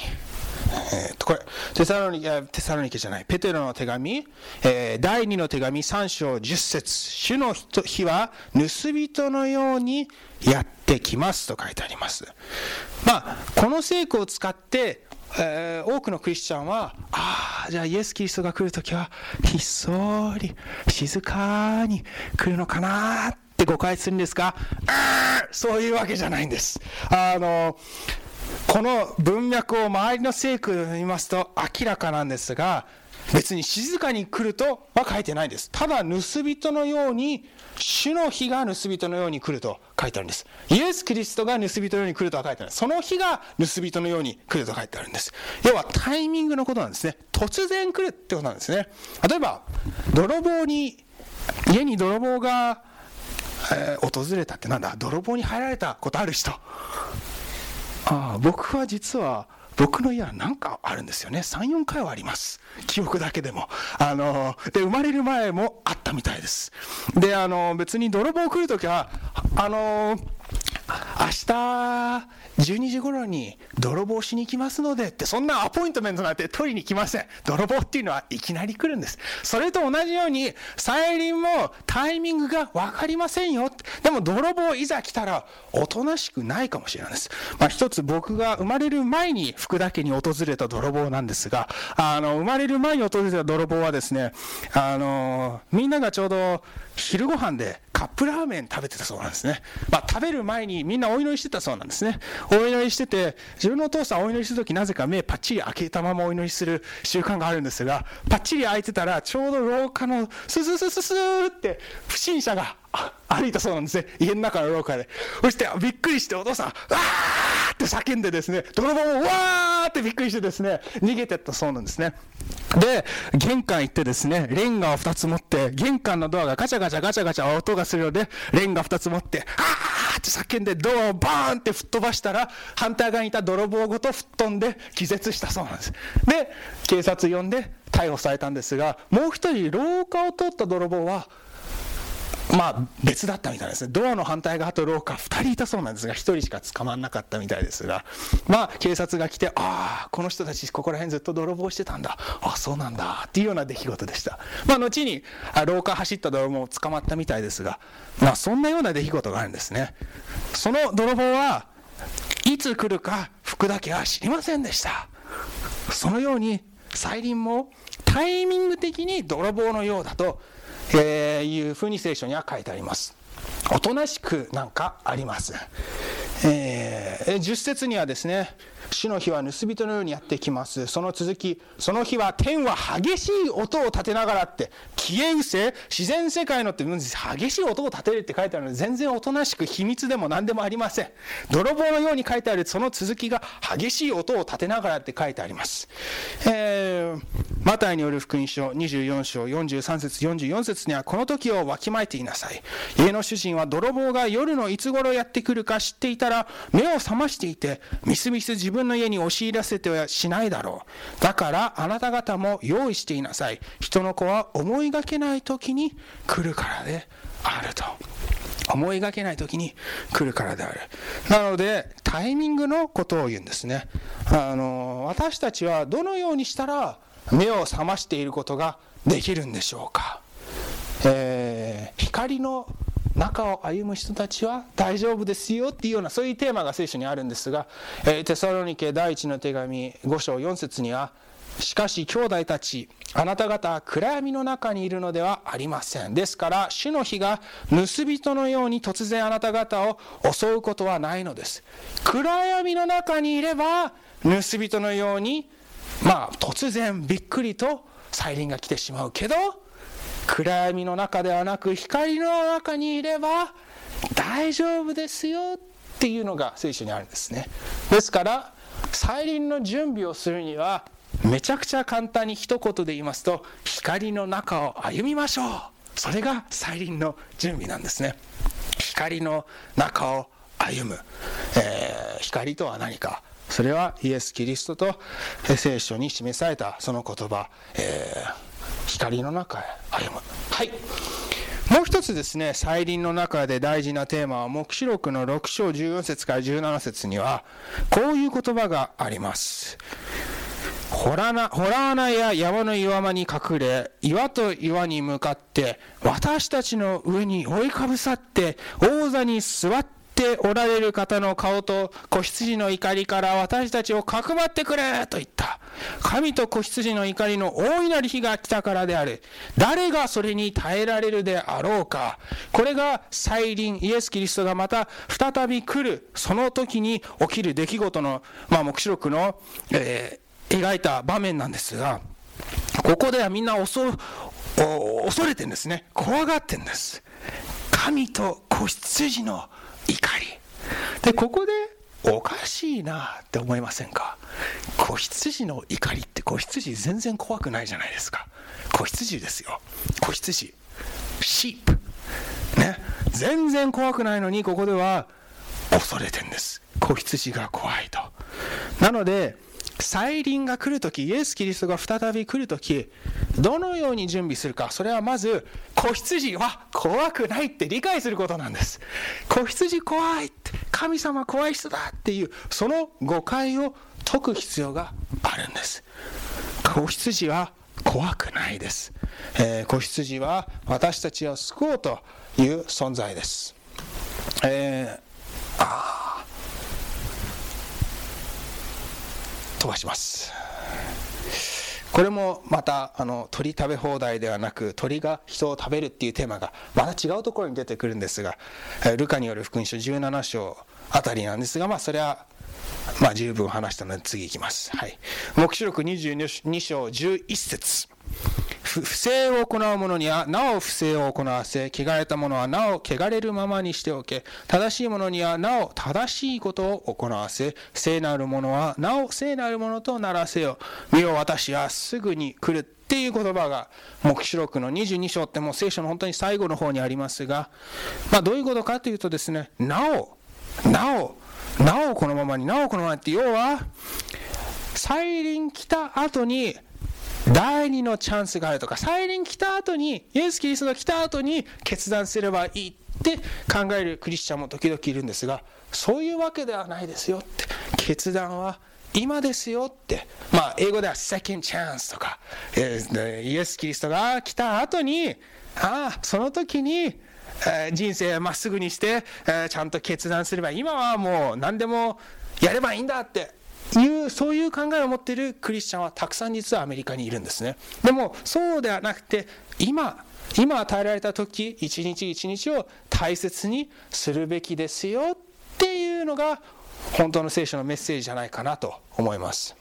えー、とこれテサロニケテサロニケじゃない。ペテロの手紙、えー、第2の手紙3章10節。主の日は盗人のようにやってきます。と書いてあります。まあこの聖句を使ってえー、多くのクリスチャンは、ああ、じゃあイエス・キリストが来るときは、ひっそり、静かに来るのかなって誤解するんですが、そういうわけじゃないんです。あの、この文脈を周りの聖句で見ますと明らかなんですが、別に静かに来るとは書いてないです。ただ、盗人のように、主の日が盗人のように来ると書いてあるんです。イエス・キリストが盗人のように来るとは書いてある。その日が盗人のように来ると書いてあるんです。要はタイミングのことなんですね。突然来るってことなんですね。例えば、泥棒に、家に泥棒が、えー、訪れたってなんだ？泥棒に入られたことある人。あ僕は実は僕の家は何かあるんですよね。34回はあります。記憶だけでも。あので生まれる前もあったみたいです。であの別に泥棒来るときはあの明日12時頃に泥棒しに来ますのでってそんなアポイントメントなんて取りに来ません。泥棒っていうのはいきなり来るんです。それと同じように再臨もタイミングが分かりませんよでも泥棒いざ来たらおとなしくないかもしれないです、まあ、一つ僕が生まれる前に福田家に訪れた泥棒なんですがあの生まれる前に訪れた泥棒はですねあのみんながちょうど昼ご飯でカップラーメン食べてたそうなんですね。まあ、食べる前にみんなお祈りしてたそうなんですね。お祈りしてて、自分のお父さんお祈りするときなぜか目パッチリ開けたままお祈りする習慣があるんですが、パッチリ開いてたらちょうど廊下のスススススーって不審者が歩いたそうなんですね。家の中の廊下で。そしてびっくりしてお父さん、わーって叫んでですね、泥棒もわーってびっくりしてですね、逃げてったそうなんですね。で、玄関行ってですね、レンガを2つ持って、玄関のドアがガチャガチャガチャガチャ音がするので、レンガ2つ持って、あーって叫んでドアをバーンって吹っ飛ばしたら、反対側にいた泥棒ごと吹っ飛んで気絶したそうなんです。で、警察呼んで逮捕されたんですが、もう一人廊下を通った泥棒は、まあ別だったみたいですね。ドアの反対側と廊下2人いたそうなんですが、1人しか捕まんなかったみたいですが、まあ警察が来て、ああ、この人たちここら辺ずっと泥棒してたんだ。ああ、そうなんだ。っていうような出来事でした。まあ後に廊下走った泥棒も捕まったみたいですが、まあそんなような出来事があるんですね。その泥棒はいつ来るか福田家は知りませんでした。そのように再臨もタイミング的に泥棒のようだとえー、いうふうに聖書には書いてあります。おとなしくなんかあります。えー、10節にはですね、主の日は盗人のようにやってきます。その続き、その日は天は激しい音を立てながらって、消え失せ、自然世界のって激しい音を立てるって書いてあるので、全然おとなしく秘密でも何でもありません。泥棒のように書いてあるその続きが激しい音を立てながらって書いてあります。えー、マタイによる福音書24章43節44節には、この時をわきまえていなさい。家の主人は泥棒が夜のいつ頃やってくるか知っていたら、目を覚ましていて、みすみす自分分の家に押し入らせてはしないだろう。だからあなた方も用意していなさい。人の子は思いがけない時に来るからであると。思いがけない時に来るからである。なので、タイミングのことを言うんですね。あの、私たちはどのようにしたら目を覚ましていることができるんでしょうか。えー、光の中を歩む人たちは大丈夫ですよっていうようなそういうテーマが聖書にあるんですが、えー、テサロニケ第一の手紙5章4節にはしかし兄弟たちあなた方は暗闇の中にいるのではありません。ですから主の日が盗人のように突然あなた方を襲うことはないのです。暗闇の中にいれば盗人のようにまあ突然びっくりと再臨が来てしまうけど暗闇の中ではなく光の中にいれば大丈夫ですよっていうのが聖書にあるんですね。ですから再臨の準備をするにはめちゃくちゃ簡単に一言で言いますと光の中を歩みましょう。それが再臨の準備なんですね。光の中を歩む、えー、光とは何か。それはイエス・キリストと聖書に示されたその言葉、えー、光の中へ歩むはいもう一つですね、再臨の中で大事なテーマは、黙示録の6章14節から17節には、こういう言葉があります。ホラ穴や山の岩間に隠れ、岩と岩に向かって、私たちの上に覆いかぶさって、王座に座っておられる方の顔と子羊の怒りから私たちをかくまってくれと言った。神と子羊の怒りの大いなる日が来たからである。誰がそれに耐えられるであろうか。これが再臨、イエス・キリストがまた再び来る、その時に起きる出来事の、まあ、目視録の、えー、描いた場面なんですが、ここではみんな恐恐れてるんですね。怖がってんです。神と子羊の怒り。で、ここでおかしいなって思いませんか？子羊の怒りって子羊全然怖くないじゃないですか。子羊ですよ。子羊。シープ。ね。全然怖くないのにここでは恐れてんです。子羊が怖いと。なので再臨が来るとき、イエス・キリストが再び来るとき、どのように準備するか、それはまず、子羊は怖くないって理解することなんです。子羊怖いって、神様怖い人だっていう、その誤解を解く必要があるんです。子羊は怖くないです。えー、子羊は私たちを救おうという存在です。えー、飛ばします。これもまたあの鳥食べ放題ではなく鳥が人を食べるっていうテーマがまた違うところに出てくるんですがルカによる福音書17章あたりなんですがまあそれはまあ十分話したので次いきます。はい。黙示録22章11節不正を行う者にはなお不正を行わせ、汚れた者はなお汚れるままにしておけ、正しい者にはなお正しいことを行わせ、聖なる者はなお聖なる者とならせよ。見よ私はすぐに来るっていう言葉が、黙示録の22章ってもう聖書の本当に最後の方にありますが、まあどういうことかというとですね、なお、なお、なおこのままになおこのままって要は、再臨来た後に第二のチャンスがあるとか、再臨来た後に、イエス・キリストが来た後に決断すればいいって考えるクリスチャンも時々いるんですが、そういうわけではないですよって。決断は今ですよって。まあ、英語では second chance とか、イエス・キリストが来た後に、ああ、その時に、え人生まっすぐにしてえ、ちゃんと決断すれば、今はもう何でもやればいいんだっていうそういう考えを持っているクリスチャンはたくさん実はアメリカにいるんですね。でもそうではなくて今今与えられた時一日一日を大切にするべきですよっていうのが本当の聖書のメッセージじゃないかなと思います、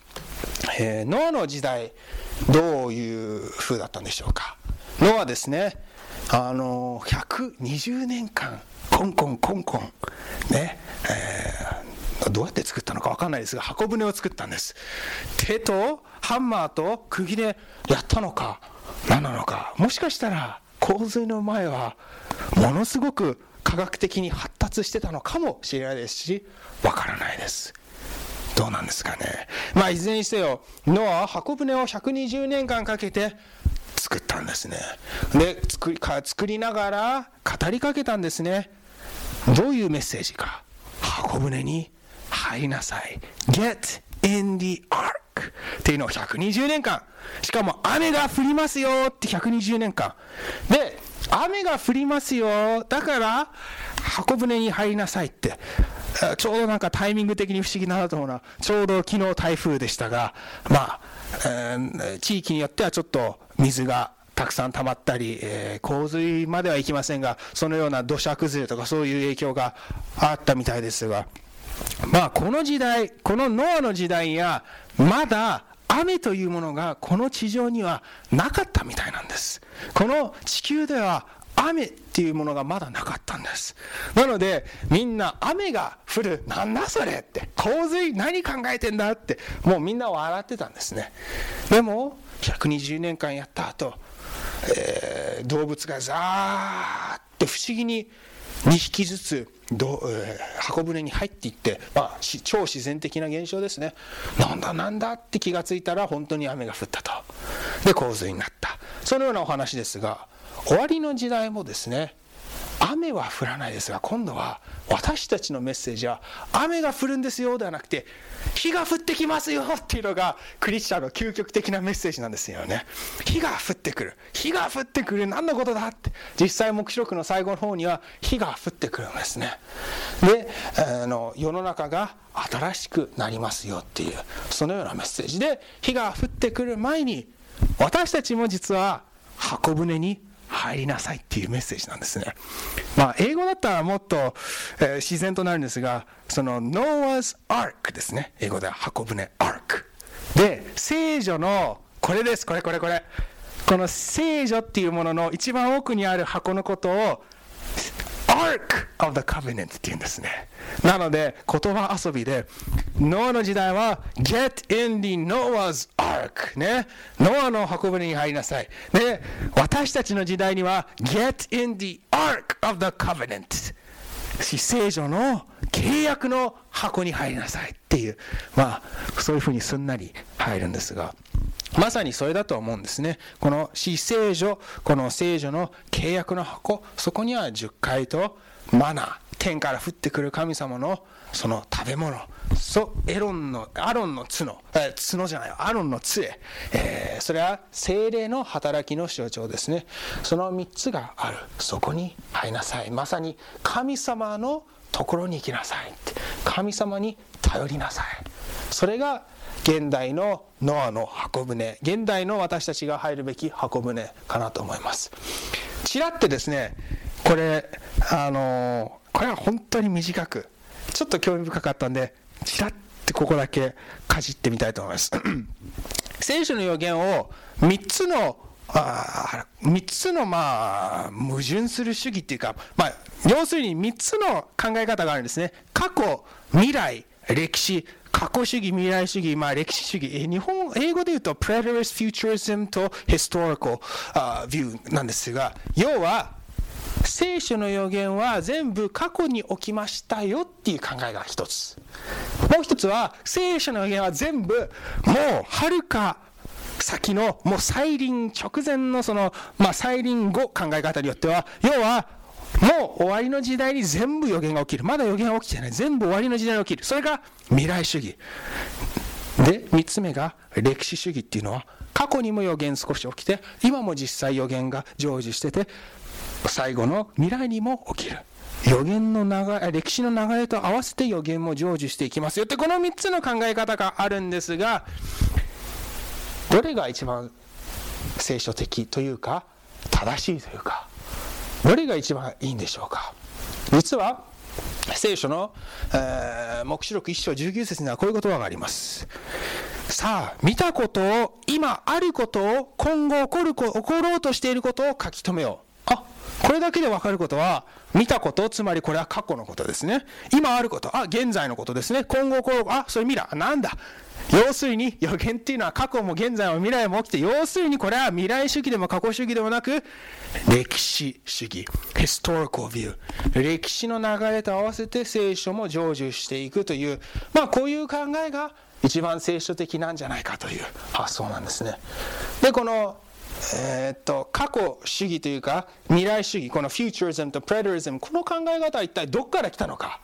えー、ノアの時代どういう風だったんでしょうか。ノアですね。あの120年間コンコンコンコンね、えーどうやって作ったのか分かんないですが箱舟を作ったんです。手とハンマーと釘でやったのか何なのか。もしかしたら洪水の前はものすごく科学的に発達してたのかもしれないですし分からないです。どうなんですかね。まあいずれにせよノアは箱舟を120年間かけて作ったんですねで作りか作りながら語りかけたんですねどういうメッセージか箱舟に入りなさい。Get in the ark っていうのを120年間。しかも雨が降りますよって120年間。で、雨が降りますよ。だから、箱舟に入りなさいって。ちょうどなんかタイミング的に不思議なと思うのは、ちょうど昨日台風でしたが、まあ、えー、地域によってはちょっと水がたくさん溜まったり、えー、洪水まではいきませんが、そのような土砂崩れとかそういう影響があったみたいですが、まあこの時代、このノアの時代や、まだ雨というものがこの地上にはなかったみたいなんです。この地球では雨っていうものがまだなかったんです。なのでみんな雨が降る。なんだそれって。洪水何考えてんだって。もうみんな笑ってたんですね。でも120年間やった後、えー、動物がザーって不思議に2匹ずつど、えー、箱舟に入っていって、まあ、超自然的な現象ですね。なんだなんだって気がついたら本当に雨が降ったと。で洪水になった。そのようなお話ですが終わりの時代もですね雨は降らないですが今度は私たちのメッセージは雨が降るんですよではなくて火が降ってきますよっていうのがクリスチャンの究極的なメッセージなんですよね。火が降ってくる。火が降ってくる。何のことだって。実際黙示録の最後の方には火が降ってくるんですね。であの世の中が新しくなりますよっていうそのようなメッセージで火が降ってくる前に私たちも実は箱舟に入りなさいっていうメッセージなんですね。まあ、英語だったらもっと、えー、自然となるんですが、その Noah's Ark ですね。英語では箱舟 Ark。で、聖女の、これです、これこれこれ。この聖女っていうものの一番奥にある箱のことを Ark of the Covenant って言うんですね。なので、言葉遊びで、ノアの時代は Get in the Noah's Ark ね。ノアの箱舟に入りなさい。で、私たちの時代には Get in the Ark of the Covenant 聖女の契約の箱に入りなさいっていう、まあ、そういうふうにすんなり入るんですが、まさにそれだと思うんですね。この死聖女、この聖女の契約の箱、そこには十回とマナー、天から降ってくる神様のその食べ物、そエロンの、アロンの角、え角じゃない、アロンの杖、えー、それは精霊の働きの象徴ですね。その3つがある。そこに入りなさい。まさに神様のところに行きなさい。神様に頼りなさい。それが現代のノアの箱舟現代の私たちが入るべき箱舟かなと思いますちらってですねこれあのこれは本当に短くちょっと興味深かったんでちらってここだけかじってみたいと思います。聖書の予言を3つのあ3つのまあ矛盾する主義っていうか、まあ、要するに3つの考え方があるんですね。過去未来歴史過去主義、未来主義、まあ、歴史主義、日本、英語で言うと、preterist futurism と historical、view なんですが、要は、聖書の予言は全部過去に起きましたよっていう考えが一つ。もう一つは、聖書の予言は全部、もう、はるか先の、もう再臨直前のその、まあ、再臨後考え方によっては、要は、もう終わりの時代に全部予言が起きる。まだ予言が起きてない。全部終わりの時代に起きる。それが未来主義。で、3つ目が歴史主義っていうのは、過去にも予言少し起きて、今も実際予言が成就してて、最後の未来にも起きる。予言の流れ、歴史の流れと合わせて予言も成就していきますよって、この3つの考え方があるんですが、どれが一番聖書的というか、正しいというか、どれが一番いいんでしょうか。実は聖書の、えー、黙示録1章19節にはこういう言葉があります。さあ見たことを今あることを今後起こる起ころうとしていることを書き留めよう。これだけで分かることは見たことつまりこれは過去のことですね。今あることあ現在のことですね。今後こるあそれ見らなんだ。要するに予言っていうのは過去も現在も未来も起きて要するにこれは未来主義でも過去主義でもなく歴史主義。historical view 歴史の流れと合わせて聖書も成就していくという。まあこういう考えが一番聖書的なんじゃないかという発想なんですね。でこのえー、っと過去主義というか未来主義このフューチャリズムとプレデリズムこの考え方は一体どこから来たのか。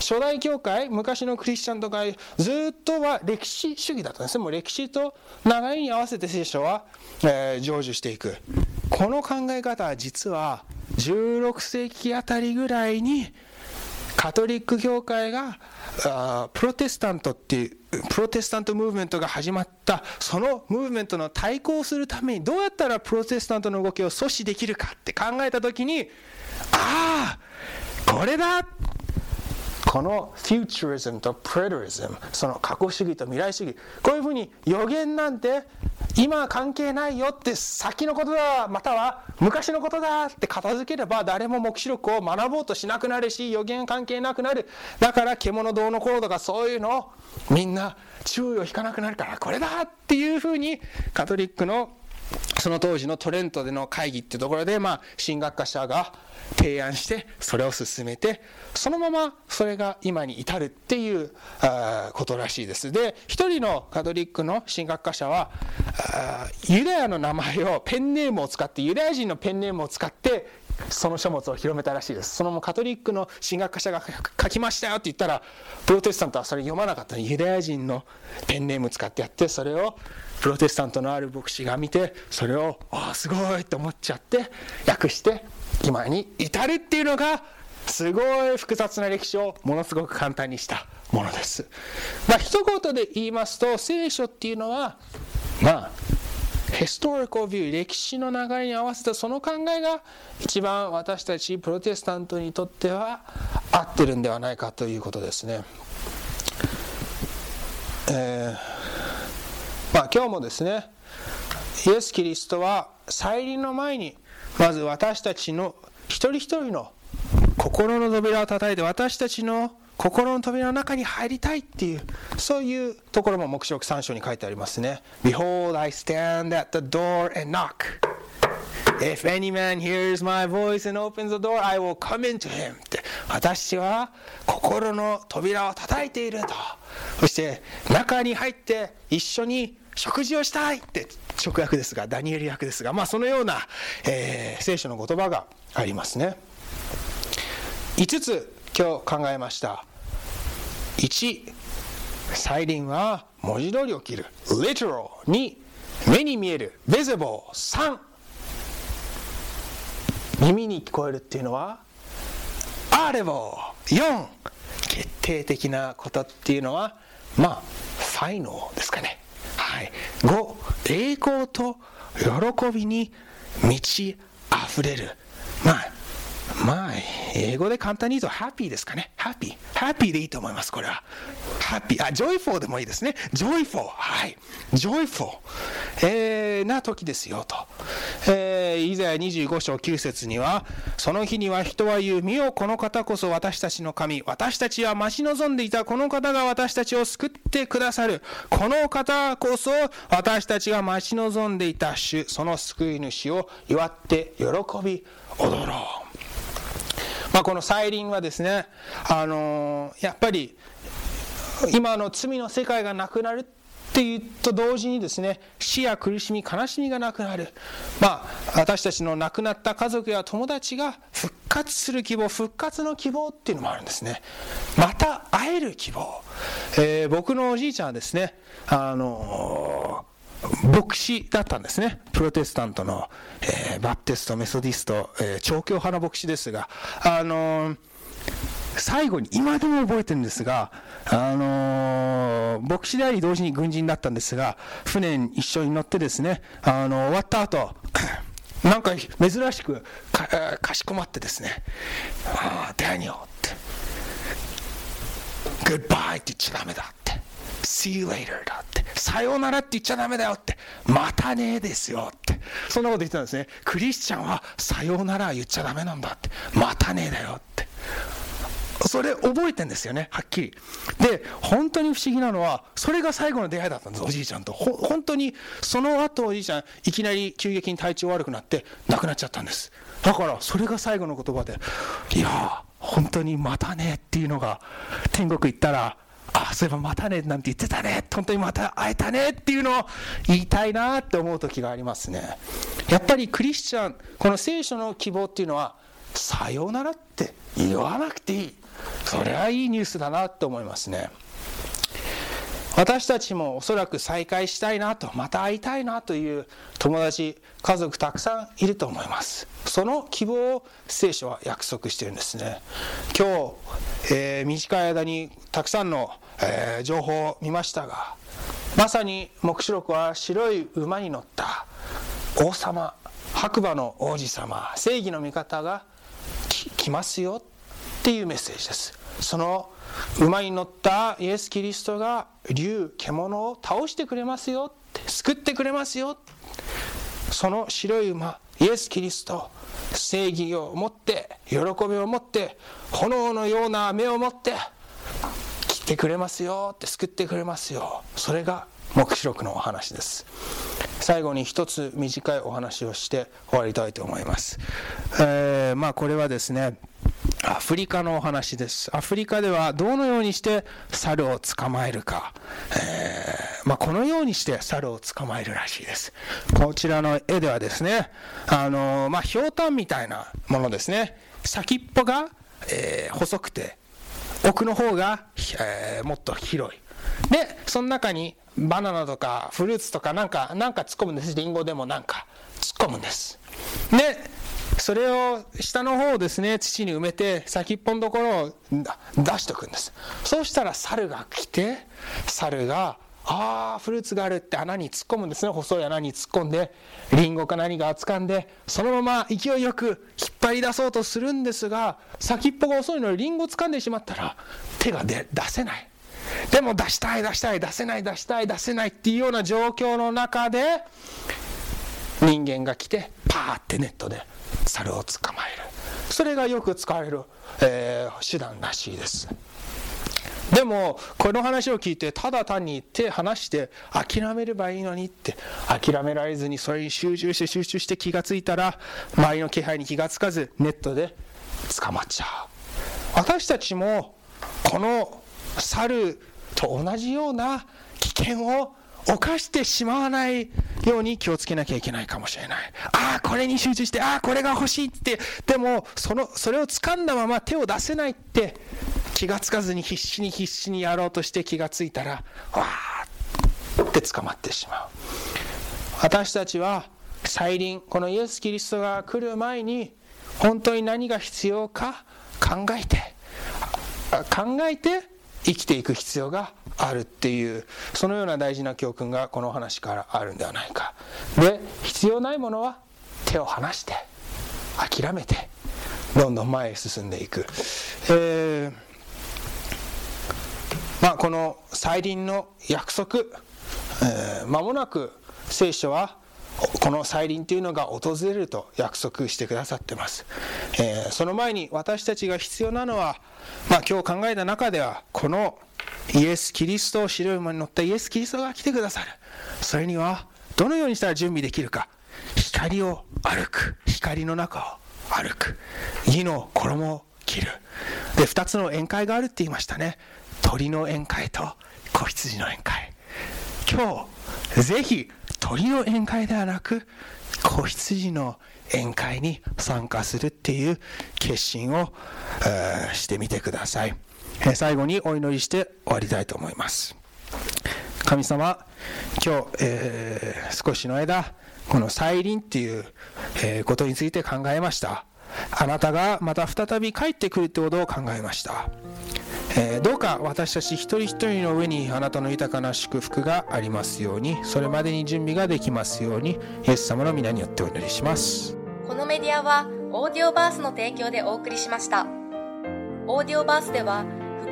初代教会昔のクリスチャンとかずっとは歴史主義だったんですね。もう歴史と流れに合わせて聖書は、えー、成就していく。この考え方は実は16世紀あたりぐらいにカトリック教会があプロテスタントっていうプロテスタントムーブメントが始まった。そのムーブメントの対抗するためにどうやったらプロテスタントの動きを阻止できるかって考えた時にああこれだこのフューチャリズムとプレデリズムその過去主義と未来主義こういうふうに予言なんて今は関係ないよって先のことだまたは昔のことだって片付ければ誰も黙示録を学ぼうとしなくなるし予言関係なくなる。だから獣どうのこうとかそういうのをみんな注意を引かなくなるからこれだっていうふうにカトリックのその当時のトレントでの会議っていうところで、まあ、神学科者が提案してそれを進めてそのままそれが今に至るっていうことらしいです。で一人のカトリックの神学科者はユダヤの名前をペンネームを使ってユダヤ人のペンネームを使ってその書物を広めたらしいです。そのカトリックの神学科者が書きましたよって言ったらプロテスタントはそれ読まなかったユダヤ人のペンネーム使ってやってそれをプロテスタントのある牧師が見てそれをああすごいと思っちゃって訳して今に至るっていうのがすごい複雑な歴史をものすごく簡単にしたものです。まあ一言で言いますと聖書っていうのはまあヒストリカルビュー歴史の流れに合わせたその考えが一番私たちプロテスタントにとっては合ってるんではないかということですね。えー、まあ今日もですねイエス・キリストは再臨の前にまず私たちの一人一人の心の扉を叩いて私たちの心の扉の中に入りたいっていうそういうところも黙示録3章に書いてありますね。Behold I stand at the door and knock. If any man hears my voice and opens the door I will come into him. って私は心の扉を叩いていると。そして中に入って一緒に食事をしたいって直訳ですがダニエル訳ですが、まあ、そのような、えー、聖書の言葉がありますね。5つ今日考えました。1再臨は文字通り起きる。literal 2目に見える。visible 3耳に聞こえるっていうのは audible 4決定的なことっていうのはまあファイノですかね。はい、5栄光と喜びに満ち溢れる。まあまあ英語で簡単に言うとハッピーですかね。 happy。happy でいいと思いますこれは。 happy。あ joyful でもいいですね。 joyful はい。 joyful、えー、な時ですよと、えー、イザヤ25章9節にはその日には人は言う見よこの方こそ私たちの神。私たちは待ち望んでいたこの方が私たちを救ってくださる。この方こそ私たちが待ち望んでいた主。その救い主を祝って喜び踊ろう。まあ、この再臨はですね、あのやっぱり今の罪の世界がなくなるっていうと同時にですね死や苦しみ悲しみがなくなる、まあ、私たちの亡くなった家族や友達が復活する希望復活の希望っていうのもあるんですね。また会える希望、えー、僕のおじいちゃんはですねあの牧師だったんですね。プロテスタントの、えー、バプテスト、メソディスト、えー、調教派の牧師ですが、あのー、最後に、今でも覚えてるんですが、あのー、牧師であり同時に軍人だったんですが、船一緒に乗ってですね、あの終わった後、なんか珍しくかかしこまってですね、ああ、ダニオって、グッバイって言っちゃダメだって。See you later だって。さようならって言っちゃダメだよって。またねですよって。そんなこと言ってたんですね。クリスチャンはさようなら言っちゃダメなんだって。またねだよって。それ覚えてんですよね、はっきり。で、本当に不思議なのは、それが最後の出会いだったんです、おじいちゃんと。本当に、その後おじいちゃん、いきなり急激に体調悪くなって、亡くなっちゃったんです。だから、それが最後の言葉で、いや本当にまたねっていうのが、天国行ったら、あそういえばまたねなんて言ってたね。本当にまた会えたねっていうのを言いたいなって思う時がありますね。やっぱりクリスチャンこの聖書の希望っていうのはさようならって言わなくていい。それはいいニュースだなって思いますね。私たちもおそらく再会したいなとまた会いたいなという友達家族たくさんいると思います。その希望を聖書は約束してるんですね。今日、えー、短い間にたくさんの、えー、情報を見ましたがまさに黙示録は白い馬に乗った王様白馬の王子様正義の味方が来ますよっていうメッセージです。その馬に乗ったイエス・キリストが竜獣を倒してくれますよ救ってくれますよその白い馬イエス・キリスト正義を持って喜びを持って炎のような目を持って来てくれますよって救ってくれますよ。それが黙示録のお話です。最後に一つ短いお話をして終わりたいと思います、えー、まあこれはですねアフリカのお話です。アフリカではどのようにして猿を捕まえるか、えー、まあ、このようにして猿を捕まえるらしいです。こちらの絵ではですね、あのまあ、ひょうたんみたいなものですね。先っぽが、えー、細くて、奥の方が、え、もっと広い。で、その中にバナナとかフルーツとかなんか、なんか突っ込むんです。リンゴでもなんか突っ込むんです。で、それを下の方をですね土に埋めて先っぽのところを出しておくんです。そうしたら猿が来て猿がああフルーツがあるって穴に突っ込むんですね。細い穴に突っ込んでリンゴか何か掴んでそのまま勢いよく引っ張り出そうとするんですが先っぽが遅いのにリンゴ掴んでしまったら手が出せない。でも出したい出したい出せない出したい出せないっていうような状況の中で人間が来てパーってネットで猿を捕まえる。それがよく使われる、えー、手段らしいです。でもこの話を聞いてただ単に手離して諦めればいいのにって諦められずにそれに集中して集中して気がついたら周りの気配に気がつかずネットで捕まっちゃう。私たちもこの猿と同じような危険を犯してしまわないように気をつけなきゃいけないかもしれない。ああ、これに集中して、ああ、これが欲しいって、でも、その、それを掴んだまま手を出せないって気がつかずに必死に必死にやろうとして気がついたら、わーって捕まってしまう。私たちは、再臨、このイエス・キリストが来る前に、本当に何が必要か考えて、考えて生きていく必要があるっていうそのような大事な教訓がこの話からあるんではないか。で必要ないものは手を離して諦めてどんどん前へ進んでいく、えー、まあ、この再臨の約束、えー、間もなく聖書はこの再臨というのが訪れると約束してくださってます、えー、その前に私たちが必要なのは、まあ、今日考えた中ではこのイエス・キリストを白い馬に乗ったイエス・キリストが来てくださる。それにはどのようにしたら準備できるか。光を歩く。光の中を歩く。義の衣を着る。で2つの宴会があるって言いましたね。鳥の宴会と子羊の宴会。今日ぜひ鳥の宴会ではなく子羊の宴会に参加するっていう決心を、えー、してみてください。最後にお祈りして終わりたいと思います。神様今日、えー、少しの間この再臨っていう、え、ことについて考えました。あなたがまた再び帰ってくるってことを考えました、えー、どうか私たち一人一人の上にあなたの豊かな祝福がありますようにそれまでに準備ができますようにイエス様の皆によってお祈りします。このメディアはオーディオバースの提供でお送りしました。オーディオバースでは